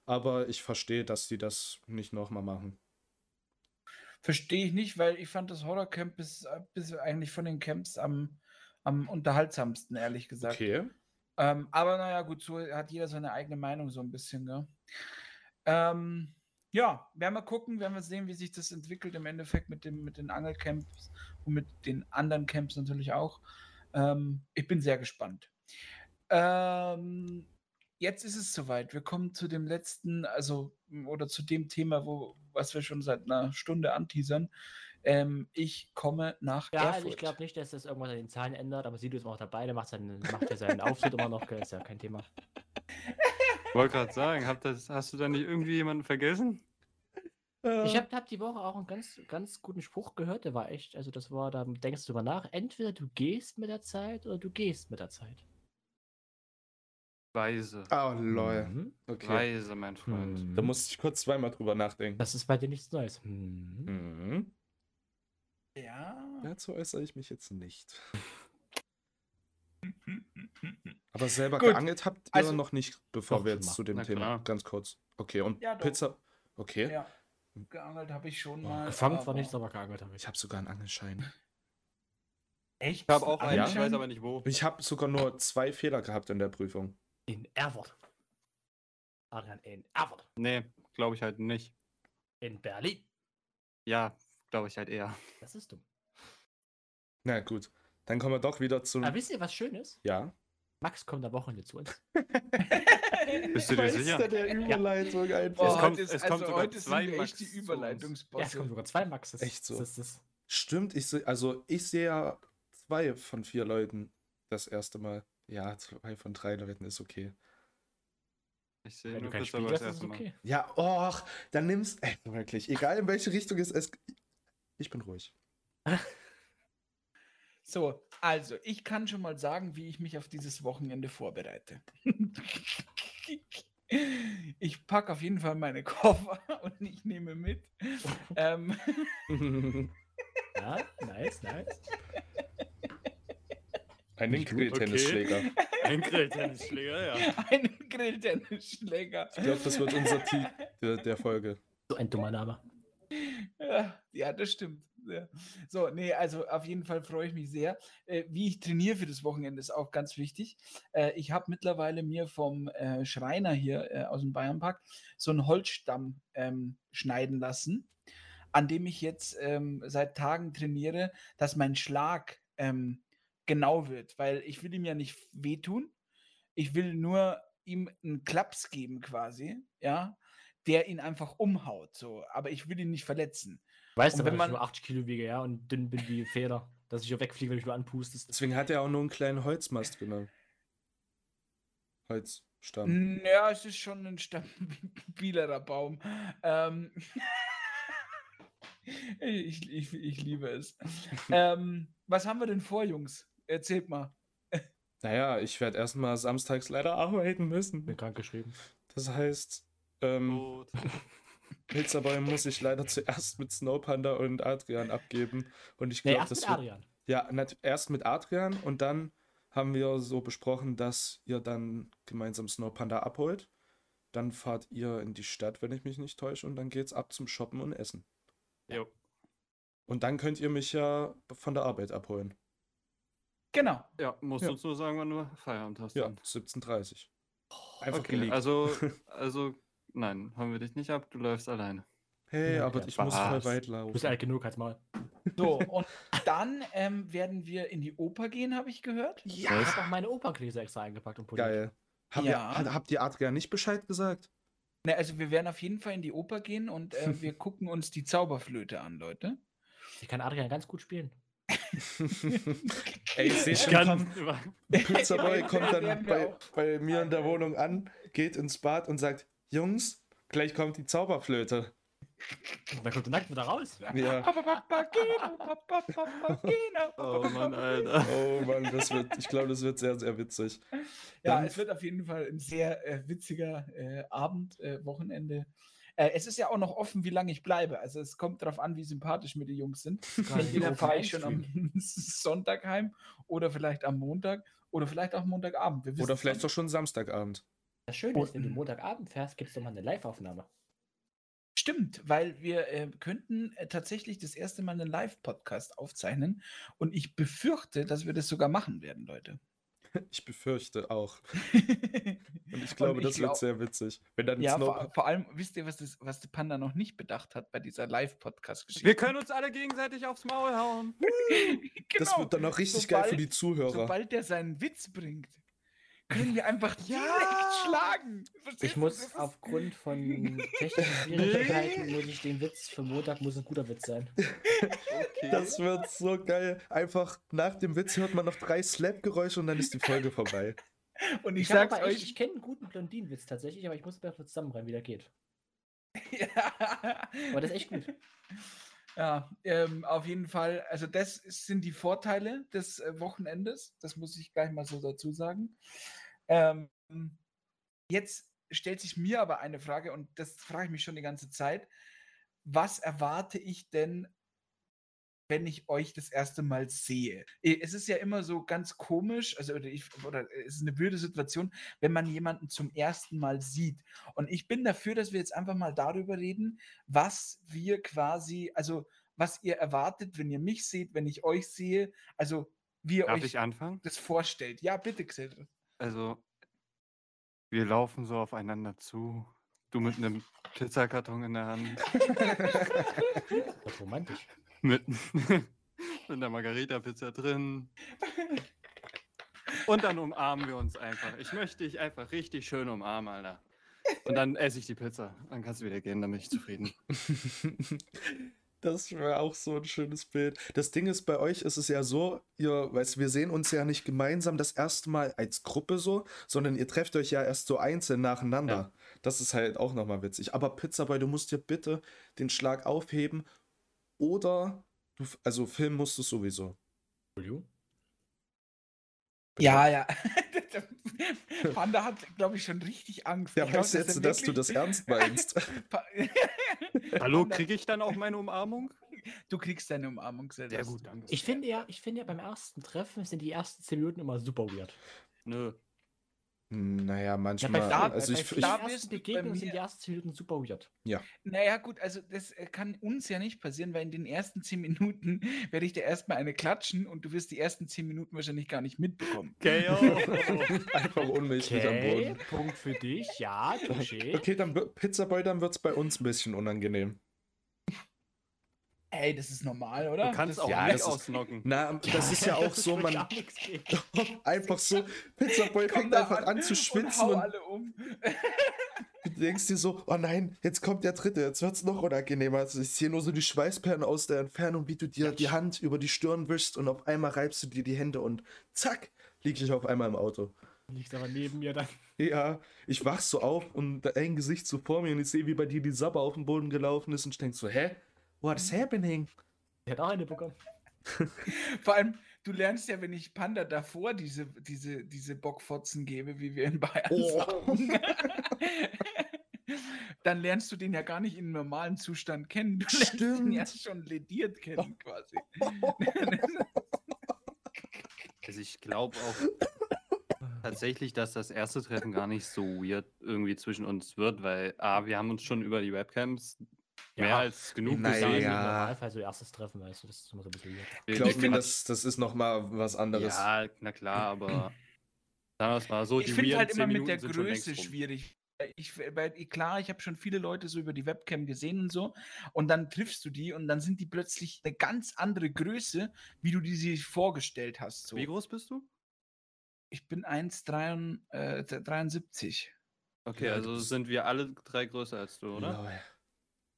Speaker 2: aber ich verstehe, dass die das nicht nochmal machen.
Speaker 4: Verstehe ich nicht, weil ich fand das Horrorcamp bis, bis eigentlich von den Camps am, am unterhaltsamsten, ehrlich gesagt.
Speaker 2: Okay.
Speaker 4: Ähm, aber naja, gut, so hat jeder seine eigene Meinung so ein bisschen, gell? Ähm, ja, werden wir gucken, werden wir sehen, wie sich das entwickelt im Endeffekt mit, dem, mit den Angelcamps und mit den anderen Camps natürlich auch. Ähm, ich bin sehr gespannt. Ähm, jetzt ist es soweit. Wir kommen zu dem letzten, also oder zu dem Thema, wo, was wir schon seit einer Stunde anteasern. Ähm, ich komme nach
Speaker 1: Ja, also
Speaker 4: Erfurt.
Speaker 1: ich glaube nicht, dass das irgendwas an den Zahlen ändert, aber Sido ist auch dabei, der macht, seinen, macht ja seinen Auftritt immer noch, ist ja kein Thema.
Speaker 3: Wollte gerade sagen, hab das, hast du da nicht irgendwie jemanden vergessen?
Speaker 1: Ich habe hab die Woche auch einen ganz, ganz guten Spruch gehört, der war echt, also das war, da denkst du drüber nach, entweder du gehst mit der Zeit oder du gehst mit der Zeit.
Speaker 3: Weise.
Speaker 2: Oh, lol.
Speaker 1: Mhm.
Speaker 2: Okay.
Speaker 3: Weise, mein Freund.
Speaker 1: Mhm.
Speaker 2: Da musste ich kurz zweimal drüber nachdenken.
Speaker 1: Das ist bei dir nichts Neues. Mhm.
Speaker 2: Mhm.
Speaker 4: ja.
Speaker 2: Dazu äußere ich mich jetzt nicht. Aber selber
Speaker 4: Gut.
Speaker 2: geangelt habt ihr
Speaker 4: Also-
Speaker 2: noch nicht, bevor wir jetzt zu dem
Speaker 3: Na
Speaker 2: Thema.
Speaker 3: klar.
Speaker 2: Ganz kurz. Okay, und
Speaker 4: Ja.
Speaker 2: Pizza. Okay.
Speaker 4: ja. Geangelt habe ich schon mal.
Speaker 1: Gefangen zwar nichts, aber geangelt habe ich.
Speaker 2: Ich habe sogar einen Angelschein.
Speaker 4: Echt?
Speaker 3: Ich habe auch einen,
Speaker 2: Ja?
Speaker 3: ich weiß aber nicht wo.
Speaker 2: Ich habe sogar nur zwei Fehler gehabt in der Prüfung.
Speaker 1: In Erfurt. Adrian, in Erfurt.
Speaker 3: Nee, glaube ich halt nicht.
Speaker 1: In Berlin.
Speaker 3: Ja, glaube ich halt eher.
Speaker 1: Das ist dumm.
Speaker 2: Na gut, dann kommen wir doch wieder zu.
Speaker 1: Aber wisst ihr, was schön ist?
Speaker 2: Ja.
Speaker 1: Max kommt am Wochenende zu uns.
Speaker 3: Bist du dir sicher?
Speaker 2: der Überleitung einfach.
Speaker 4: Boah,
Speaker 3: Es kommt- es kommt
Speaker 4: also
Speaker 3: sogar
Speaker 4: heute
Speaker 3: zwei
Speaker 4: sind wir
Speaker 3: Max
Speaker 4: echt die
Speaker 3: uns.
Speaker 1: Ja, es
Speaker 4: Überleitungsbosse.
Speaker 1: kommen sogar zwei Maxes.
Speaker 2: Echt so?
Speaker 1: Das ist das.
Speaker 2: Stimmt, ich seh, also ich sehe ja zwei von vier Leuten das erste Mal. Ja, zwei von drei Leuten ist okay.
Speaker 3: Ich sehe
Speaker 1: du
Speaker 3: nur
Speaker 1: Spiel
Speaker 3: aber das erste Mal.
Speaker 1: okay.
Speaker 2: Ja, och, dann nimmst. Ey, wirklich, egal in welche Richtung es ist. Ich bin ruhig.
Speaker 4: So, also ich kann schon mal sagen, wie ich mich auf dieses Wochenende vorbereite. ich packe auf jeden Fall meine Koffer und ich nehme mit. ähm,
Speaker 1: Ja, nice, nice.
Speaker 2: Einen Grilltennisschläger.
Speaker 3: Ein Grilltennisschläger, ja.
Speaker 4: einen Grilltennisschläger.
Speaker 2: Ich glaube, das wird unser Titel der, der Folge.
Speaker 1: So ein dummer Name.
Speaker 4: Ja, ja, das stimmt. Ja. So, nee, also auf jeden Fall freue ich mich sehr. Äh, wie ich trainiere für das Wochenende ist auch ganz wichtig. Äh, ich habe mittlerweile mir vom äh, Schreiner hier äh, aus dem Bayernpark so einen Holzstamm ähm, schneiden lassen, an dem ich jetzt ähm, seit Tagen trainiere, dass mein Schlag ähm, genau wird, weil ich will ihm ja nicht wehtun. Ich will nur ihm einen Klaps geben quasi, ja, der ihn einfach umhaut, so. Aber ich will ihn nicht verletzen.
Speaker 1: Weißt du,
Speaker 4: wenn man-
Speaker 1: ich nur 80 Kilo wiege, ja, und dünn bin wie Feder, dass ich hier wegfliege, wenn ich nur anpustest.
Speaker 2: Deswegen hat er auch nur einen kleinen Holzmast genommen. Holzstamm.
Speaker 4: Ja, es ist schon ein stabilerer Baum. Ähm, ich, ich, ich liebe es. ähm, was haben wir denn vor, Jungs? Erzählt mal.
Speaker 2: Naja, ich werde erstmal samstags leider arbeiten müssen.
Speaker 1: Bin krank geschrieben.
Speaker 2: Das heißt, ähm,
Speaker 3: Gut.
Speaker 2: Pizzaboy muss ich leider zuerst mit Snowpanda und Adrian abgeben. Und ich glaube,
Speaker 1: erst
Speaker 2: das
Speaker 1: mit
Speaker 2: wird,
Speaker 1: Adrian.
Speaker 2: Ja, erst mit Adrian und dann haben wir so besprochen, dass ihr dann gemeinsam Snowpanda abholt. Dann fahrt ihr in die Stadt, wenn ich mich nicht täusche, und dann geht's ab zum Shoppen und Essen.
Speaker 3: Jo.
Speaker 2: Und dann könnt ihr mich ja von der Arbeit abholen.
Speaker 4: Genau.
Speaker 3: Ja, musst
Speaker 2: Ja.
Speaker 3: uns nur sagen, wann du Feierabend hast.
Speaker 2: Ja,
Speaker 3: dann.
Speaker 2: 17.30 Einfach
Speaker 3: Okay,
Speaker 2: geleakt.
Speaker 3: also, also, nein, holen wir dich nicht ab, du läufst alleine.
Speaker 2: hey,
Speaker 1: Ja,
Speaker 2: aber
Speaker 1: ja,
Speaker 2: ich muss voll weit
Speaker 1: Du bist
Speaker 2: laufen.
Speaker 1: alt genug, als mal.
Speaker 4: So, und dann ähm, werden wir in die Oper gehen, habe ich gehört.
Speaker 1: Ich habe auch meine Operngläser extra eingepackt und poliert.
Speaker 2: Geil. Hab
Speaker 4: Ja.
Speaker 2: ihr, habt ihr Adrian nicht Bescheid gesagt?
Speaker 4: Ne, also wir werden auf jeden Fall in die Oper gehen und äh, wir gucken uns die Zauberflöte an, Leute.
Speaker 1: Ich kann Adrian ganz gut spielen.
Speaker 2: Ey, ich sehe schon,
Speaker 3: kann,
Speaker 2: kommt, Pizzaboy
Speaker 4: Ja,
Speaker 2: kommt dann bei, bei mir in der Wohnung an, geht ins Bad und sagt, Jungs, gleich kommt die Zauberflöte.
Speaker 1: Und dann kommt der nackt wieder raus.
Speaker 2: Ja.
Speaker 3: Oh Mann, Alter.
Speaker 2: Oh Mann, das wird, ich glaube, das wird sehr, sehr witzig.
Speaker 4: Ja,
Speaker 2: Dann-
Speaker 4: es wird auf jeden Fall ein sehr äh, witziger äh, Abend, äh, Wochenende. Äh, es ist ja auch noch offen, wie lange ich bleibe. Also es kommt darauf an, wie sympathisch mir die Jungs sind. Entweder fahre ich schon am Sonntag heim oder vielleicht am Montag oder vielleicht auch Montagabend. Wir
Speaker 2: Oder vielleicht doch schon Samstagabend.
Speaker 1: Das Schöne ist, wenn du Montagabend fährst, gibt es doch mal eine Live-Aufnahme.
Speaker 4: Stimmt, weil wir äh, könnten äh, tatsächlich das erste Mal einen Live-Podcast aufzeichnen und ich befürchte, dass wir das sogar machen werden, Leute.
Speaker 2: Ich befürchte auch. Und ich glaube,
Speaker 4: ich
Speaker 2: das wird
Speaker 4: glaub-
Speaker 2: sehr witzig. Wenn dann
Speaker 4: Ja,
Speaker 2: Snow
Speaker 4: vor, vor allem, wisst ihr, was, das, was der Panda noch nicht bedacht hat bei dieser Live-Podcast-Geschichte?
Speaker 3: Wir können uns alle gegenseitig aufs Maul hauen.
Speaker 2: Das
Speaker 4: Genau.
Speaker 2: wird dann auch richtig geil für
Speaker 4: Sobald-
Speaker 2: die Zuhörer.
Speaker 4: Sobald der seinen Witz bringt, können wir einfach direkt
Speaker 3: Ja.
Speaker 4: schlagen. Verstehst
Speaker 1: Ich muss aufgrund von technischen Schwierigkeiten, muss ich den Witz für Montag, muss ein guter Witz sein.
Speaker 3: Okay.
Speaker 2: Das wird so geil. Einfach nach dem Witz hört man noch drei Slap-Geräusche und dann ist die Folge vorbei.
Speaker 4: Und ich,
Speaker 1: Ich,
Speaker 4: sag's
Speaker 1: aber echt,
Speaker 4: euch.
Speaker 1: ich kenne einen guten Blondinenwitz tatsächlich, aber ich muss mir kurz zusammenreimen, wie der geht.
Speaker 4: ja.
Speaker 1: Aber das ist echt gut.
Speaker 4: Ja, ähm, auf jeden Fall. Also das sind die Vorteile des äh, Wochenendes. Das muss ich gleich mal so dazu sagen. Ähm, jetzt stellt sich mir aber eine Frage und das frage ich mich schon die ganze Zeit. Was erwarte ich denn, wenn ich euch das erste Mal sehe? Eh, Es ist ja immer so ganz komisch, also oder, ich, oder es ist eine blöde Situation, wenn man jemanden zum ersten Mal sieht. Und ich bin dafür, dass wir jetzt einfach mal darüber reden, was wir quasi, also was ihr erwartet, wenn ihr mich seht, wenn ich euch sehe, also wie ihr
Speaker 3: Darf
Speaker 4: euch
Speaker 3: ich anfangen?
Speaker 4: das vorstellt. Ja, bitte, Xel.
Speaker 3: Also, wir laufen so aufeinander zu. Du mit einem Pizzakarton in der Hand.
Speaker 1: Das ist romantisch.
Speaker 3: Mit, mit einer Margarita-Pizza drin. Und dann umarmen wir uns einfach. Ich möchte dich einfach richtig schön umarmen, Alter. Und dann esse ich die Pizza. Dann kannst du wieder gehen, dann bin ich zufrieden.
Speaker 2: Das wäre auch so ein schönes Bild. Das Ding ist, bei euch ist es ja so, ihr, weißt, wir sehen uns ja nicht gemeinsam das erste Mal als Gruppe so, sondern ihr trefft euch ja erst so einzeln nacheinander.
Speaker 1: Ja.
Speaker 2: Das ist halt auch nochmal witzig. Aber Pizzaboy, du musst dir bitte den Schlag aufheben oder du, also filmen musst du sowieso.
Speaker 1: Entschuldigung.
Speaker 4: Ja, ja. Panda hat, glaube ich, schon richtig Angst.
Speaker 2: Ja, weißt jetzt,
Speaker 4: er
Speaker 2: dass du das ernst meinst?
Speaker 3: Hallo, kriege ich dann auch meine Umarmung?
Speaker 4: Du kriegst deine Umarmung selbst.
Speaker 3: Sehr gut, danke.
Speaker 1: Ich finde ja, ich finde ja beim ersten Treffen sind die ersten 10 Minuten immer super weird.
Speaker 3: Nö.
Speaker 2: Naja,
Speaker 1: Ja,
Speaker 2: manchmal.
Speaker 1: bei,
Speaker 4: da-
Speaker 2: also
Speaker 1: bei,
Speaker 2: ich,
Speaker 1: bei
Speaker 2: ich,
Speaker 4: da
Speaker 1: der
Speaker 4: wirst
Speaker 1: ersten
Speaker 4: du bei
Speaker 1: Begegnung sind die ersten 10 Minuten super weird.
Speaker 4: Naja, gut, also das äh, kann uns ja nicht passieren, weil in den ersten zehn Minuten werde ich dir erstmal eine klatschen und du wirst die ersten zehn Minuten wahrscheinlich gar nicht mitbekommen.
Speaker 3: KO.
Speaker 2: einfach am
Speaker 1: Okay,
Speaker 2: Boden.
Speaker 1: Punkt für dich, ja, touché.
Speaker 2: Okay, dann wird- Pizzaboy, dann wird es bei uns ein bisschen unangenehm.
Speaker 4: Ey, das ist normal, oder?
Speaker 3: Du kannst
Speaker 4: das,
Speaker 3: auch
Speaker 2: ja, ist-
Speaker 3: ausnocken.
Speaker 2: Na, das ist ja auch so, man einfach so, Pizzaboy
Speaker 4: Komm
Speaker 2: fängt einfach an zu
Speaker 4: und
Speaker 2: schwitzen
Speaker 4: hau
Speaker 2: und
Speaker 4: alle um.
Speaker 2: Du denkst dir so, oh nein, jetzt kommt der dritte, jetzt wird's noch unangenehmer. Also ich sehe nur so die Schweißperlen aus der Entfernung, wie du dir die Hand über die Stirn wischst und auf einmal reibst du dir die Hände und zack, lieg ich auf einmal im Auto.
Speaker 1: Liegt aber neben mir dann.
Speaker 2: Ja, ich wach so auf und da ein Gesicht so vor mir und ich sehe, wie bei dir die Sabber auf dem Boden gelaufen ist und ich denk so, hä? What's happening?
Speaker 1: Der hat auch eine bekommen.
Speaker 4: Vor allem, du lernst ja, wenn ich Panda davor diese, diese, diese Bockfotzen gebe, wie wir in Bayern
Speaker 2: Oh.
Speaker 4: sagen, dann lernst du den ja gar nicht im normalen Zustand kennen. Du lernst ihn
Speaker 2: Stimmt.
Speaker 4: ja schon lediert kennen, quasi.
Speaker 3: Also ich glaube auch tatsächlich, dass das erste Treffen gar nicht so weird irgendwie zwischen uns wird, weil A, wir haben uns schon über die Webcams mehr
Speaker 1: Ja.
Speaker 3: als genug
Speaker 2: Naja.
Speaker 3: Gesehen.
Speaker 1: im Normalfall so erstes Treffen, weißt du, das ist immer so ein bisschen weird.
Speaker 3: Wir-
Speaker 2: Glaub
Speaker 3: wir
Speaker 2: mir, das, das ist nochmal was anderes.
Speaker 3: Ja, na klar, aber sagen wir es mal so,
Speaker 4: ich
Speaker 3: die
Speaker 4: finde
Speaker 3: weirden
Speaker 4: halt immer
Speaker 3: 10
Speaker 4: mit der
Speaker 3: Minuten
Speaker 4: Größe schwierig. Ich, weil, klar, ich habe schon viele Leute so über die Webcam gesehen und so. Und dann triffst du die und dann sind die plötzlich eine ganz andere Größe, wie du die sich vorgestellt hast. So.
Speaker 3: Wie groß bist du?
Speaker 4: Ich bin 1,73.
Speaker 3: Okay,
Speaker 2: Ja, du
Speaker 3: also sind wir alle drei größer als du, oder?
Speaker 2: Lol.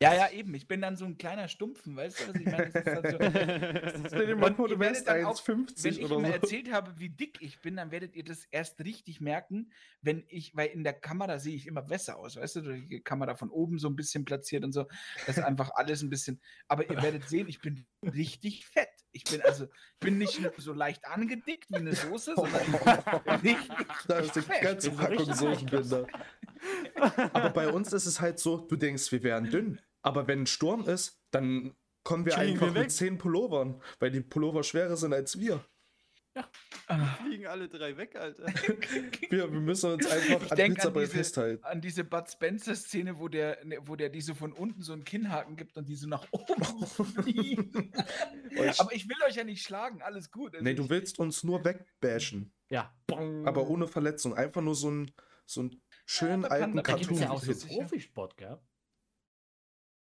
Speaker 4: Ja, ja, eben. Ich bin dann so ein kleiner Stumpfen, weißt du, was ich meine? Das ist halt so,
Speaker 2: mal
Speaker 4: Und
Speaker 2: vor, du
Speaker 4: werdet dann auch,
Speaker 2: 1,50
Speaker 4: wenn ich
Speaker 2: oder so.
Speaker 4: erzählt habe, wie dick ich bin, dann werdet ihr das erst richtig merken, wenn ich, weil in der Kamera sehe ich immer besser aus, weißt du, die Kamera von oben so ein bisschen platziert und so. Das ist einfach alles ein bisschen. Aber ihr werdet sehen, ich bin richtig fett. Ich bin also, ich bin nicht nur so leicht angedickt wie eine Soße, sondern ich bin richtig
Speaker 2: Da ist die
Speaker 4: fett.
Speaker 2: ganze
Speaker 1: so
Speaker 2: Packung
Speaker 1: richtig
Speaker 2: Soßenbinder. Aber bei uns ist es halt so, du denkst, wir wären dünn. Aber wenn ein Sturm ist, dann kommen wir
Speaker 3: Fliegen
Speaker 2: einfach
Speaker 3: wir
Speaker 2: mit. 10 Pullovern, weil die Pullover schwerer sind als wir.
Speaker 4: Ah,
Speaker 3: Fliegen alle drei weg, Alter.
Speaker 2: Wir, wir müssen uns einfach
Speaker 4: Ich
Speaker 2: an Pizza
Speaker 4: diese-
Speaker 2: festhalten.
Speaker 4: An diese Bud Spencer-Szene, wo der, ne, wo der die so von unten so einen Kinnhaken gibt und die so nach oben fliegen.
Speaker 2: Ich-
Speaker 4: Aber ich will euch ja nicht schlagen, alles gut. Also
Speaker 2: Nee, du willst uns nur wegbashen.
Speaker 1: Ja. Bong.
Speaker 2: Aber ohne Verletzung. Einfach nur so einen so einen schönen
Speaker 4: kann-
Speaker 2: alten
Speaker 4: da
Speaker 1: Da gibt
Speaker 2: Cartoon.
Speaker 1: es ja auch so. Profisport, gell?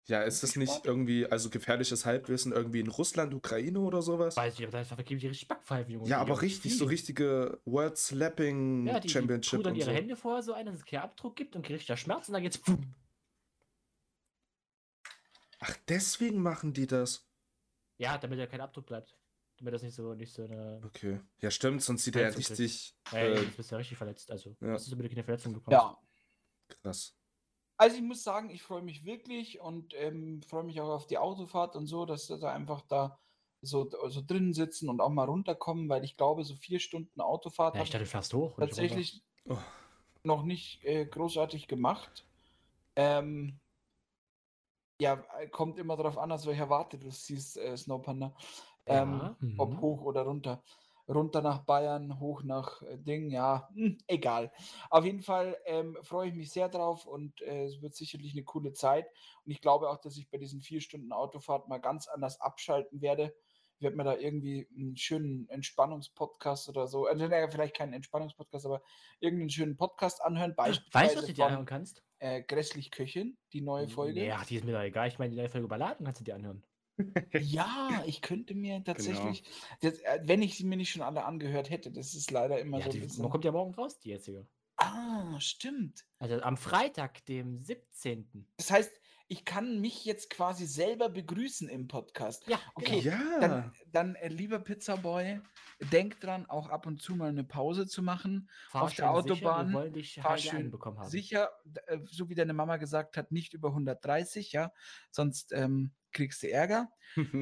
Speaker 2: Ja, ist das nicht irgendwie, also gefährliches Halbwissen irgendwie in Russland, Ukraine oder sowas?
Speaker 1: Weiß ich, aber da vergeben die richtig Backpfeifen, Junge.
Speaker 2: Ja,
Speaker 1: Die
Speaker 2: aber richtig, so richtige World Slapping
Speaker 1: Ja, die, die
Speaker 2: Championship
Speaker 1: tun dann ihre
Speaker 2: so.
Speaker 1: Hände vorher so ein, dass es keinen Abdruck gibt und kriegt der Schmerz und dann geht's. Pum.
Speaker 2: Ach, deswegen machen die das.
Speaker 1: Ja, damit er kein Abdruck bleibt. Damit das nicht so, nicht so eine.
Speaker 2: Okay. Ja, stimmt, sonst sieht er ja richtig
Speaker 1: Ey,
Speaker 2: äh,
Speaker 1: jetzt bist du ja richtig verletzt. Also,
Speaker 2: ja.
Speaker 1: das ist damit du keine Verletzung bekommst.
Speaker 4: Ja.
Speaker 2: krass.
Speaker 4: Also ich muss sagen, ich freue mich wirklich und ähm, freue mich auch auf die Autofahrt und so, dass wir da einfach da so, so drinnen sitzen und auch mal runterkommen, weil ich glaube, so vier Stunden Autofahrt
Speaker 1: Ja,
Speaker 4: habe
Speaker 1: ich dachte, du fährst hoch.
Speaker 4: tatsächlich
Speaker 2: Oh.
Speaker 4: noch nicht äh, großartig gemacht. Ähm, ja, kommt immer darauf an, aus welcher Warte du siehst, äh, Snowpanda. Ähm,
Speaker 1: Ja, mhm.
Speaker 4: Ob hoch oder runter. Runter nach Bayern, hoch nach äh, Ding, ja, hm, egal. Auf jeden Fall ähm, freue ich mich sehr drauf und äh, es wird sicherlich eine coole Zeit. Und ich glaube auch, dass ich bei diesen vier Stunden Autofahrt mal ganz anders abschalten werde. Ich werde mir da irgendwie einen schönen Entspannungspodcast oder so, also naja, vielleicht keinen Entspannungspodcast, aber irgendeinen schönen Podcast anhören.
Speaker 1: Weißt du, was
Speaker 4: Beispielsweise
Speaker 1: du dir anhören kannst?
Speaker 4: äh, Grässlich Köchin, die neue Folge.
Speaker 1: Ach, die ist mir da egal. Ich meine, die neue Folge überladen kannst du dir anhören.
Speaker 4: Ja, ich könnte mir
Speaker 1: Genau.
Speaker 4: tatsächlich, das, äh, wenn ich sie mir nicht schon alle angehört hätte, das ist leider immer
Speaker 1: Ja,
Speaker 4: so
Speaker 1: die,
Speaker 4: bisschen.
Speaker 1: man kommt ja morgen raus, die jetzige.
Speaker 4: Ah, stimmt.
Speaker 1: Also am Freitag, dem 17.
Speaker 4: Das heißt, ich kann mich jetzt quasi selber begrüßen im Podcast.
Speaker 1: Ja,
Speaker 4: Okay,
Speaker 1: genau.
Speaker 2: Ja.
Speaker 4: Dann, dann äh, lieber Pizzaboy, denk dran, auch ab und zu mal eine Pause zu machen.
Speaker 1: Fahr
Speaker 4: auf der
Speaker 1: schön sicher,
Speaker 4: Autobahn,
Speaker 1: wir wollen dich
Speaker 4: fahr schön
Speaker 1: einbekommen haben.
Speaker 4: Sicher, äh, so wie deine Mama gesagt hat, nicht über 130, ja, sonst ähm, kriegst du Ärger.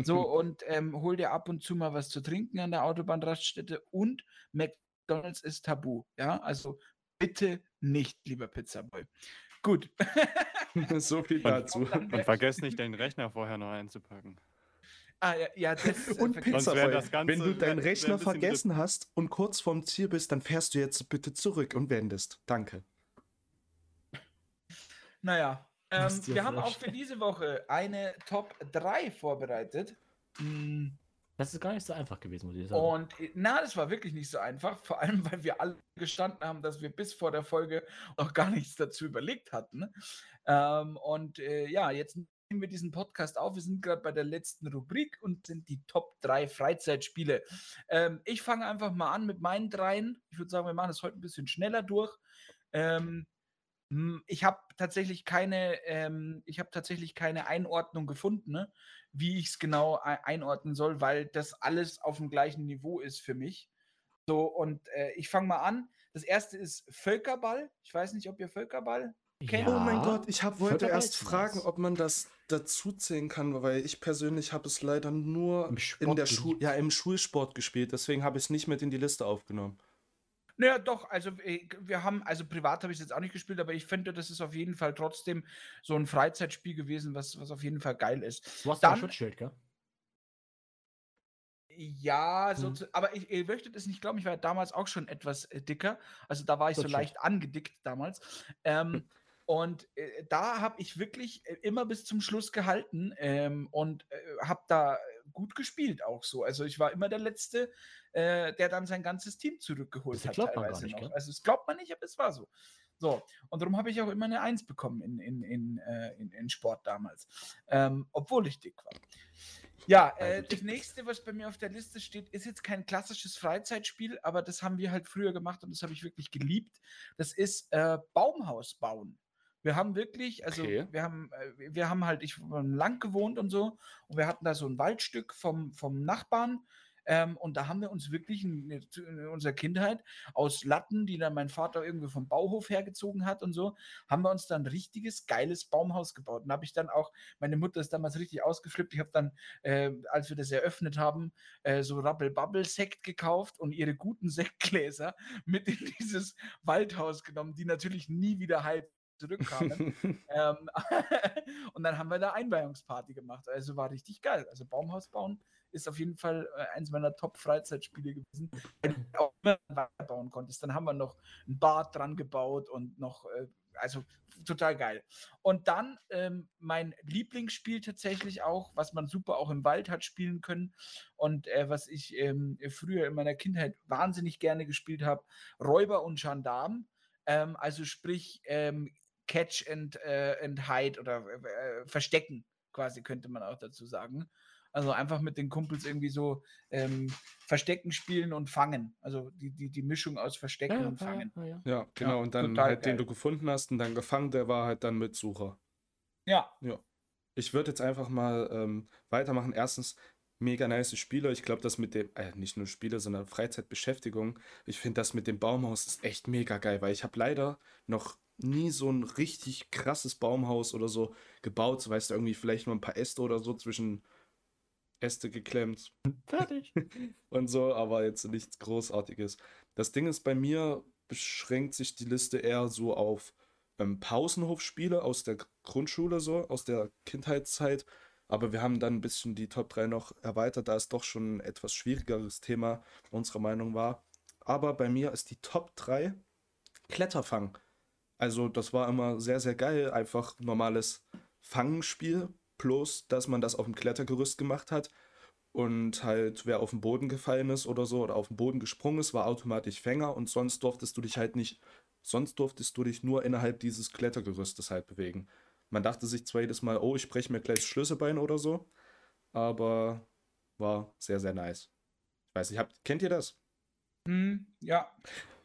Speaker 4: So, und ähm, hol dir ab und zu mal was zu trinken an der Autobahnraststätte und McDonalds ist tabu, ja, also bitte nicht, lieber Pizzaboy. Gut.
Speaker 2: so viel
Speaker 3: Und-
Speaker 2: dazu.
Speaker 4: dann-
Speaker 3: Und vergesst nicht, den Rechner vorher noch einzupacken.
Speaker 4: ah, ja, ja, das
Speaker 2: Und Pizzaboy,
Speaker 3: das Ganze-
Speaker 2: wenn du deinen
Speaker 3: wär
Speaker 2: Rechner vergessen hast und kurz vorm Ziel bist, dann fährst du jetzt bitte zurück und wendest. Danke.
Speaker 4: Naja, ähm, wir haben auch für diese Woche eine Top 3 vorbereitet. Mm,
Speaker 1: Das ist gar nicht so einfach gewesen, muss ich sagen.
Speaker 4: Und äh, na, das war wirklich nicht so einfach, vor allem weil wir alle gestanden haben, dass wir bis vor der Folge noch gar nichts dazu überlegt hatten. Ähm, und äh, ja, jetzt nehmen wir diesen Podcast auf. Wir sind gerade bei der letzten Rubrik und sind die Top 3 Freizeitspiele. Ähm, ich fange einfach mal an mit meinen dreien. Ich würde sagen, wir machen das heute ein bisschen schneller durch. Ähm, hm, ich habe tatsächlich keine, ähm, ich habe tatsächlich keine Einordnung gefunden, ne? wie ich es genau ei- einordnen soll, weil das alles auf dem gleichen Niveau ist für mich. So, und äh, ich fange mal an. Das erste ist Völkerball. Ich weiß nicht, ob ihr Völkerball. kennt-
Speaker 2: Oh mein Gott, ich hab, wollte
Speaker 1: Völkerball
Speaker 2: erst fragen, ob man das dazu zählen kann, weil ich persönlich habe es leider nur in der. Schule, ja, im Schulsport gespielt, deswegen habe ich es nicht mit in die Liste aufgenommen.
Speaker 4: Naja, doch, also äh, wir haben, also privat habe ich es jetzt auch nicht gespielt, aber ich finde, das ist auf jeden Fall trotzdem so ein Freizeitspiel gewesen, was, was auf jeden Fall geil ist.
Speaker 1: Du hast ja ein
Speaker 4: Dann-
Speaker 1: Schutzschild, gell?
Speaker 4: Ja, so
Speaker 1: Hm.
Speaker 4: aber ich, ihr möchtet es nicht glauben, ich war damals auch schon etwas äh, dicker. Also da war ich so leicht angedickt damals. Ähm, und äh, da habe ich wirklich äh, immer bis zum Schluss gehalten ähm, und äh, habe da gut gespielt auch so. Also ich war immer der Letzte, äh, der dann sein ganzes Team zurückgeholt
Speaker 1: Das
Speaker 4: hat.
Speaker 1: glaubt man gar nicht,
Speaker 4: noch.
Speaker 1: gell?
Speaker 4: Also es glaubt man nicht, aber es war so. So, und darum habe ich auch immer eine Eins bekommen in, in, in, äh, in, in Sport damals. Ähm, obwohl ich dick war. Ja, äh, das nächste, was bei mir auf der Liste steht, ist jetzt kein klassisches Freizeitspiel, aber das haben wir halt früher gemacht und das habe ich wirklich geliebt. Das ist äh, Baumhaus bauen. Wir haben wirklich, also
Speaker 2: Okay.
Speaker 4: wir haben, äh, wir haben halt, ich im Land gewohnt und so, und wir hatten da so ein Waldstück vom, vom Nachbarn. Ähm, und da haben wir uns wirklich in, in unserer Kindheit aus Latten, die dann mein Vater irgendwie vom Bauhof hergezogen hat und so, haben wir uns dann ein richtiges geiles Baumhaus gebaut. Und habe ich dann auch, meine Mutter ist damals richtig ausgeflippt. Ich habe dann, äh, als wir das eröffnet haben, äh, so Rabbel-Bubble-Sekt gekauft und ihre guten Sektgläser mit in dieses Waldhaus genommen, die natürlich nie wieder heil zurückkamen. ähm, und dann haben wir da Einweihungsparty gemacht. Also war richtig geil. Also Baumhaus bauen ist auf jeden Fall äh, eins meiner Top-Freizeitspiele gewesen, weil du auch immer weiterbauen konntest. Dann haben wir noch ein Bad dran gebaut und noch, äh, also total geil. Und dann ähm, mein Lieblingsspiel tatsächlich auch, was man super auch im Wald hat spielen können und äh, was ich ähm, früher in meiner Kindheit wahnsinnig gerne gespielt habe, Räuber und Gendarm. Ähm, also sprich ähm, Catch and, äh, and Hide oder äh, Verstecken quasi könnte man auch dazu sagen. Also einfach mit den Kumpels irgendwie so ähm, Verstecken spielen und fangen. Also die, die, die Mischung aus Verstecken
Speaker 1: Ja,
Speaker 4: und
Speaker 1: ja,
Speaker 4: Fangen.
Speaker 1: ja, ja.
Speaker 2: Ja, genau. und dann
Speaker 4: total
Speaker 2: halt den
Speaker 4: geil.
Speaker 2: du gefunden hast und dann gefangen, der war halt dann mit Sucher.
Speaker 4: Ja,
Speaker 2: Ich würde jetzt einfach mal ähm, weitermachen. Erstens, mega nice Spiele. Ich glaube, das mit dem, äh, nicht nur Spiele, sondern Freizeitbeschäftigung. Ich finde das mit dem Baumhaus ist echt mega geil, weil ich habe leider noch nie so ein richtig krasses Baumhaus oder so gebaut. So weißt du, irgendwie vielleicht nur ein paar Äste oder so zwischen Äste geklemmt
Speaker 1: Fertig.
Speaker 2: und so, aber jetzt nichts Großartiges. Das Ding ist, bei mir beschränkt sich die Liste eher so auf ähm, Pausenhofspiele aus der Grundschule, so, aus der Kindheitszeit. Aber wir haben dann ein bisschen die Top 3 noch erweitert, da es doch schon ein etwas schwierigeres Thema unserer Meinung war. Aber bei mir ist die Top 3 Kletterfang. Also, das war immer sehr, sehr geil. Einfach normales Fangenspiel, bloß dass man das auf dem Klettergerüst gemacht hat. Und halt, wer auf den Boden gefallen ist oder so oder auf den Boden gesprungen ist, war automatisch Fänger und sonst durftest du dich halt nicht, sonst durftest du dich nur innerhalb dieses Klettergerüstes halt bewegen. Man dachte sich zwar jedes Mal, oh, ich breche mir gleich das Schlüsselbein oder so, aber war sehr, sehr nice. Ich weiß nicht, habt, kennt ihr das?
Speaker 4: hm, ja.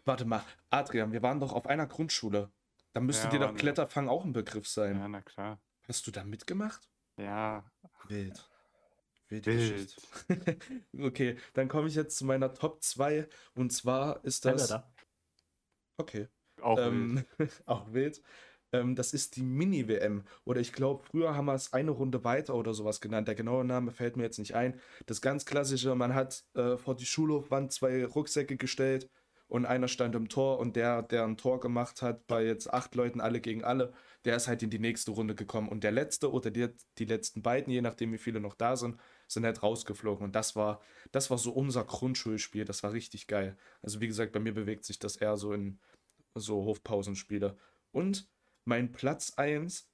Speaker 2: Warte mal, Adrian, wir waren doch auf einer Grundschule. Da müsste
Speaker 3: Ja,
Speaker 2: dir doch. Kletterfang auch ein Begriff sein.
Speaker 3: Ja, na klar.
Speaker 2: Hast du da mitgemacht?
Speaker 3: Ja,
Speaker 2: Wild. Wilde
Speaker 3: Wild.
Speaker 2: Geschichte. okay, dann komme ich jetzt zu meiner Top 2 und zwar ist das.
Speaker 1: da.
Speaker 2: Okay.
Speaker 3: auch wild.
Speaker 2: Ähm, auch wild. Ähm, das ist die Mini-WM. Oder ich glaube, früher haben wir es eine Runde weiter oder sowas genannt. Der genaue Name fällt mir jetzt nicht ein. Das ganz klassische, man hat äh, vor die Schulhofwand zwei Rucksäcke gestellt und einer stand im Tor und der, der ein Tor gemacht hat, bei jetzt acht Leuten alle gegen alle, der ist halt in die nächste Runde gekommen. Und der letzte oder die, die letzten beiden, je nachdem wie viele noch da sind, sind halt rausgeflogen. Und das war, das war so unser Grundschulspiel. Das war richtig geil. Also wie gesagt, bei mir bewegt sich das eher so in so Hofpausenspiele. Und mein Platz 1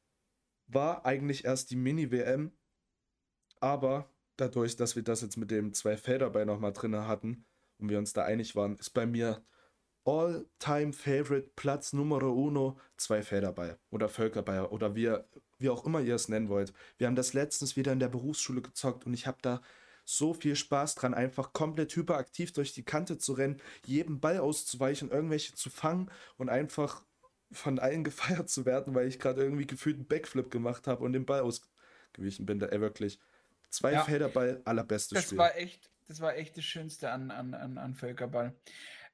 Speaker 2: war eigentlich erst die Mini-WM, aber dadurch, dass wir das jetzt mit dem zwei Felderball nochmal drin hatten und wir uns da einig waren, ist bei mir All-Time Favorite Platz Numero uno zwei Felderball oder Völkerball oder wie, wie auch immer ihr es nennen wollt. Wir haben das letztens wieder in der Berufsschule gezockt und ich habe da so viel Spaß dran, einfach komplett hyperaktiv durch die Kante zu rennen, jedem Ball auszuweichen, irgendwelche zu fangen und einfach von allen gefeiert zu werden, weil ich gerade irgendwie gefühlt einen Backflip gemacht habe und den Ball ausgewichen bin. Da, ey, wirklich. Zwei
Speaker 4: Ja.
Speaker 2: Felderball, allerbestes
Speaker 4: Das
Speaker 2: Spiel.
Speaker 4: war echt, das war echt das Schönste an, an, an, an Völkerball.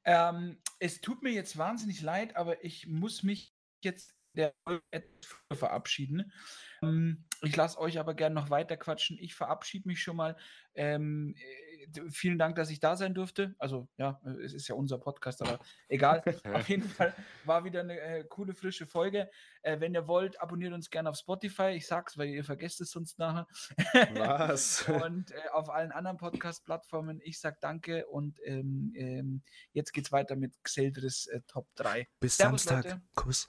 Speaker 4: Ähm, es tut mir jetzt wahnsinnig leid, aber ich muss mich jetzt der verabschieden. Ähm, ich lasse euch aber gerne noch weiter quatschen. Ich verabschiede mich schon mal. Ähm, äh, vielen Dank, dass ich da sein durfte. Also, ja, äh, es ist ja unser Podcast, aber egal. Auf jeden Fall war wieder eine äh, coole, frische Folge. Äh, wenn ihr wollt, abonniert uns gerne auf Spotify. Ich sag's, weil ihr vergesst es sonst nachher.
Speaker 2: Was?
Speaker 4: und äh, auf allen anderen Podcast-Plattformen. Ich sag danke und ähm, ähm, jetzt geht's weiter mit Xeldris äh, Top 3.
Speaker 2: Bis
Speaker 4: Servus,
Speaker 2: Samstag.
Speaker 4: Leute.
Speaker 2: Kuss.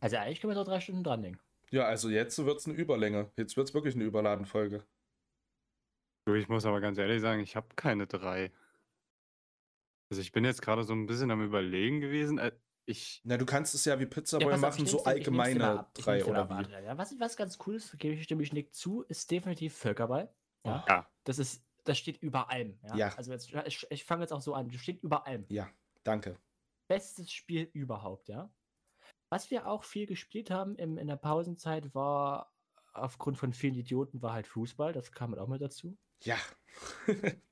Speaker 1: Also eigentlich können wir noch drei Stunden dran denken.
Speaker 2: Ja, also jetzt wird es eine Überlänge. Jetzt wird es wirklich eine Überladenfolge.
Speaker 3: Du, ich muss aber ganz ehrlich sagen, ich habe keine drei. Also ich bin jetzt gerade so ein bisschen am überlegen gewesen. äh, Ich,
Speaker 2: Na, du kannst es ja wie Pizzaboy
Speaker 1: auf,
Speaker 2: machen, so
Speaker 1: mal
Speaker 2: allgemeine drei
Speaker 1: mal
Speaker 2: oder wie.
Speaker 1: Ja, was, was ganz cool ist, gebe ich stimme ich Nick zu, ist definitiv Völkerball. Ja.
Speaker 3: Ja.
Speaker 1: Das ist, das steht über allem. Ja.
Speaker 2: Ja.
Speaker 1: Also jetzt, ich, ich fange jetzt auch so an. Das steht über allem.
Speaker 2: Ja, danke.
Speaker 1: Bestes Spiel überhaupt, ja. Was wir auch viel gespielt haben im, in der Pausenzeit war aufgrund von vielen Idioten war halt Fußball. Das kam halt auch mit dazu.
Speaker 2: Ja.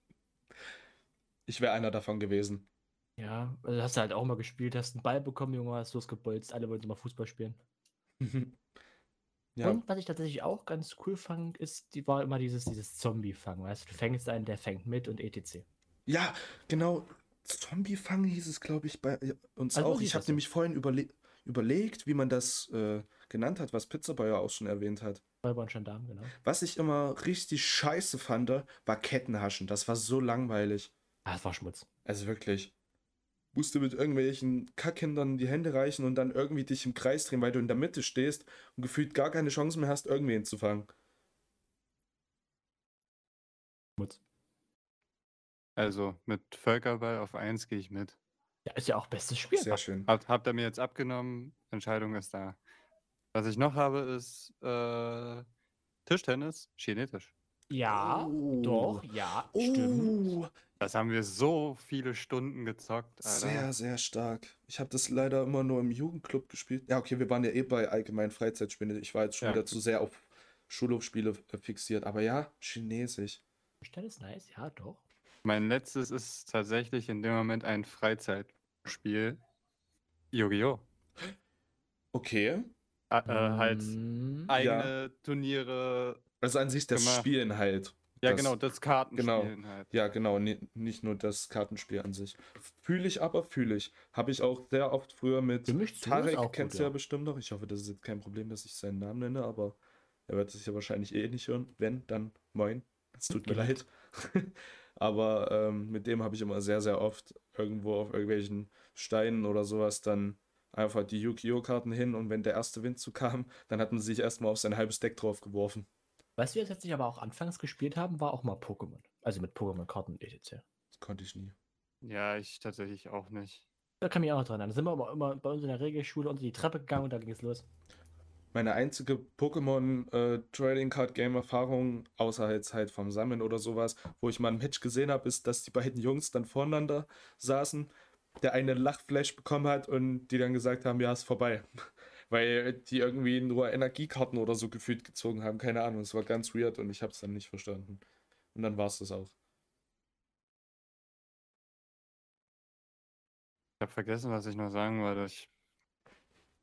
Speaker 2: ich wäre einer davon gewesen.
Speaker 1: Ja, also hast du halt auch mal gespielt, hast einen Ball bekommen, Junge, hast losgebolzt, alle wollten mal Fußball spielen.
Speaker 2: ja,
Speaker 1: Und was ich tatsächlich auch ganz cool fand, ist, die war immer dieses, dieses Zombie-Fangen, weißt du, du fängst einen, der fängt mit und etc.
Speaker 2: ja, genau. Zombie-Fang hieß es, glaube ich, bei uns
Speaker 1: Also
Speaker 2: auch. Ich habe nämlich vorhin überle überlegt, wie man das äh, genannt hat, was Pizzaboy ja auch schon erwähnt hat.
Speaker 1: Räuber und Gendarm, genau.
Speaker 2: Was ich immer richtig scheiße fand, war Kettenhaschen. Das war so langweilig.
Speaker 1: Ah, das war Schmutz.
Speaker 2: Also wirklich. Musst du mit irgendwelchen Kackkindern die Hände reichen und dann irgendwie dich im Kreis drehen, weil du in der Mitte stehst und gefühlt gar keine Chance mehr hast, irgendwen zu fangen.
Speaker 1: Schmutz.
Speaker 3: Also mit Völkerball auf 1 gehe ich mit.
Speaker 1: Ja, ist ja auch bestes Spiel.
Speaker 2: Sehr schön.
Speaker 3: Habt, habt ihr mir jetzt abgenommen? Entscheidung ist da. Was ich noch habe, ist äh, Tischtennis, chinesisch.
Speaker 1: Ja,
Speaker 2: Oh.
Speaker 1: doch, ja, stimmt.
Speaker 2: Oh,
Speaker 3: Das haben wir so viele Stunden gezockt, Alter.
Speaker 2: sehr, sehr stark. Ich habe das leider immer nur im Jugendclub gespielt. Ja, okay, wir waren ja eh bei allgemeinen Freizeitspielen. Ich war jetzt schon
Speaker 3: Ja.
Speaker 2: wieder zu sehr auf Schulhofspiele äh, fixiert. Aber ja, Chinesisch.
Speaker 1: Tischtennis ist nice, ja, doch.
Speaker 3: Mein letztes ist tatsächlich in dem Moment ein Freizeitspiel. Yu-Gi-Oh!
Speaker 2: Okay.
Speaker 3: Äh, halt
Speaker 1: Mm,
Speaker 3: eigene Turniere.
Speaker 2: Also an sich das
Speaker 3: Gemacht.
Speaker 2: Spielen halt.
Speaker 3: Ja,
Speaker 2: Das-
Speaker 3: genau, das Kartenspielen halt.
Speaker 2: Ja, genau, ni- nicht nur das Kartenspiel an sich. Fühle ich aber, fühle ich. Habe ich auch sehr oft früher mit Tarek, kennst du ja
Speaker 1: ja.
Speaker 2: bestimmt noch. Ich hoffe, das ist jetzt kein Problem, dass ich seinen Namen nenne, aber er wird sich ja wahrscheinlich eh nicht hören. Wenn, dann moin. Es tut mir
Speaker 1: Genau.
Speaker 2: leid. aber ähm, mit dem habe ich immer sehr, sehr oft irgendwo auf irgendwelchen Steinen oder sowas dann einfach die Yu-Gi-Oh! Karten hin und wenn der erste Windzug kam, dann hat man sich erstmal auf sein halbes Deck drauf geworfen.
Speaker 1: Was wir jetzt aber auch anfangs gespielt haben, war auch mal Pokémon. Also mit Pokémon-Karten etc.
Speaker 2: Das konnte ich nie.
Speaker 3: Ja, ich tatsächlich auch nicht.
Speaker 1: Da kann ich mich auch noch dran. Da sind wir aber immer bei uns in der Regelschule unter die Treppe gegangen und da ging es los.
Speaker 2: Meine einzige Pokémon äh, Trading Card Game Erfahrung, außer jetzt halt vom Sammeln oder sowas, wo ich mal ein Match gesehen habe, ist, dass die beiden Jungs dann voreinander saßen, der eine Lachflash bekommen hat und die dann gesagt haben, ja, ist vorbei. Weil die irgendwie nur Energiekarten oder so gefühlt gezogen haben. Keine Ahnung, es war ganz weird und ich habe es dann nicht verstanden. Und dann war es das auch.
Speaker 3: Ich habe vergessen, was ich noch sagen wollte. Ich...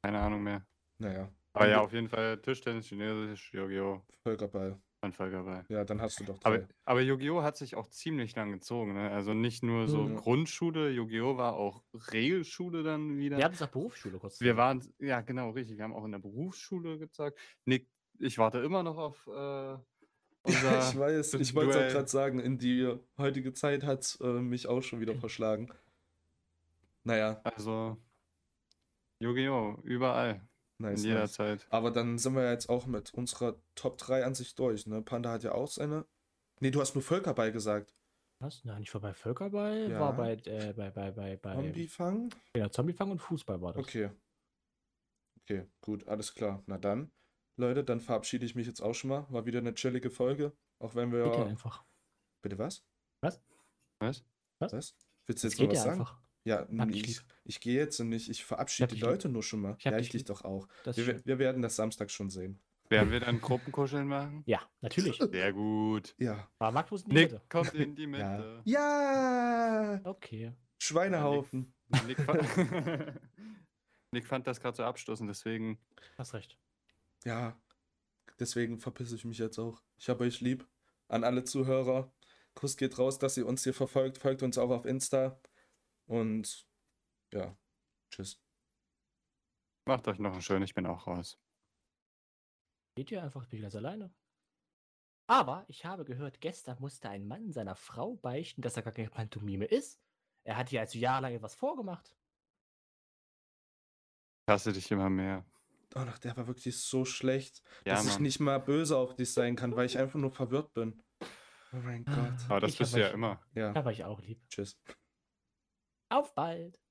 Speaker 3: Keine Ahnung mehr.
Speaker 2: Naja,
Speaker 3: Aber ja, auf jeden Fall Tischtennis, Chinesisch, Yu-Gi-Oh!
Speaker 2: Völkerball.
Speaker 3: Und Völkerball.
Speaker 2: Ja, dann hast du doch drei.
Speaker 3: Aber, aber Yu-Gi-Oh! hat sich auch ziemlich lang gezogen. Ne? Also nicht nur so
Speaker 2: Mhm.
Speaker 3: Grundschule, Yu-Gi-Oh! war auch Regelschule dann wieder.
Speaker 1: Wir hatten es auch Berufsschule kurz.
Speaker 3: Wir waren, ja genau, richtig. Wir haben auch in der Berufsschule gezeigt. Nick, ich warte immer noch auf äh, unser.
Speaker 2: ich weiß, ich wollte es auch gerade sagen, in die heutige Zeit hat es äh, mich auch schon wieder verschlagen. Naja,
Speaker 3: Also, Yu-Gi-Oh! überall,
Speaker 2: nice,
Speaker 3: in jeder
Speaker 2: nice.
Speaker 3: Zeit.
Speaker 2: Aber dann sind wir jetzt auch mit unserer Top 3 an sich durch, ne? Panda hat ja auch seine. Nee, du hast nur Völkerball gesagt.
Speaker 1: Was? Nein, nicht vorbei Völkerball,
Speaker 2: Ja.
Speaker 1: war bei, äh, bei, bei, bei, bei
Speaker 2: Zombiefang?
Speaker 1: ja, Zombiefang und Fußball war das.
Speaker 2: Okay. Okay, gut, alles klar. Na dann, Leute, dann verabschiede ich mich jetzt auch schon mal. War wieder eine chillige Folge. Auch wenn wir.
Speaker 1: Geht ja einfach.
Speaker 2: Bitte was?
Speaker 3: Was?
Speaker 2: Was? Willst du
Speaker 1: Das
Speaker 2: jetzt noch
Speaker 1: geht
Speaker 2: was
Speaker 1: ja
Speaker 2: sagen?
Speaker 1: einfach.
Speaker 2: Ja, nee,
Speaker 1: dich
Speaker 2: ich, ich gehe jetzt und nicht. Ich verabschiede die
Speaker 1: dich lieb.
Speaker 2: Leute nur schon mal.
Speaker 1: Ich
Speaker 2: ja,
Speaker 1: dich
Speaker 2: ich dich
Speaker 1: lieb.
Speaker 2: doch auch. Wir, wir werden das Samstag schon sehen.
Speaker 3: Werden wir dann Gruppenkuscheln machen?
Speaker 1: Ja, natürlich.
Speaker 3: Sehr gut.
Speaker 2: Ja.
Speaker 1: Max muss in die
Speaker 3: Nick
Speaker 1: Mitte.
Speaker 3: kommt in die
Speaker 2: Ja.
Speaker 3: Mitte.
Speaker 2: Ja!
Speaker 1: Okay.
Speaker 2: Schweinehaufen.
Speaker 3: Nick, fand, Nick fand das gerade so abstoßend, deswegen.
Speaker 1: Hast recht.
Speaker 2: Ja, deswegen verpisse ich mich jetzt auch. Ich habe euch lieb. An alle Zuhörer. Kuss geht raus, dass ihr uns hier verfolgt. Folgt uns auch auf Insta. Und ja, tschüss.
Speaker 3: Macht euch noch einen schönen, ich bin auch raus.
Speaker 1: Geht ihr einfach, bin ich ganz alleine. Aber ich habe gehört, gestern musste ein Mann seiner Frau beichten, dass er gar keine Pantomime ist. Er hat ihr also jahrelang etwas vorgemacht.
Speaker 3: Ich hasse dich immer mehr.
Speaker 2: Oh, doch, der war wirklich so schlecht,
Speaker 3: Ja,
Speaker 2: dass ich
Speaker 3: Mann.
Speaker 2: nicht mal böse auf dich sein kann, weil ich einfach nur verwirrt bin. Oh mein Gott.
Speaker 3: Aber das
Speaker 1: Ich
Speaker 3: bist du ja immer.
Speaker 2: Ja,
Speaker 1: Da war ich auch lieb.
Speaker 2: tschüss.
Speaker 1: Auf bald!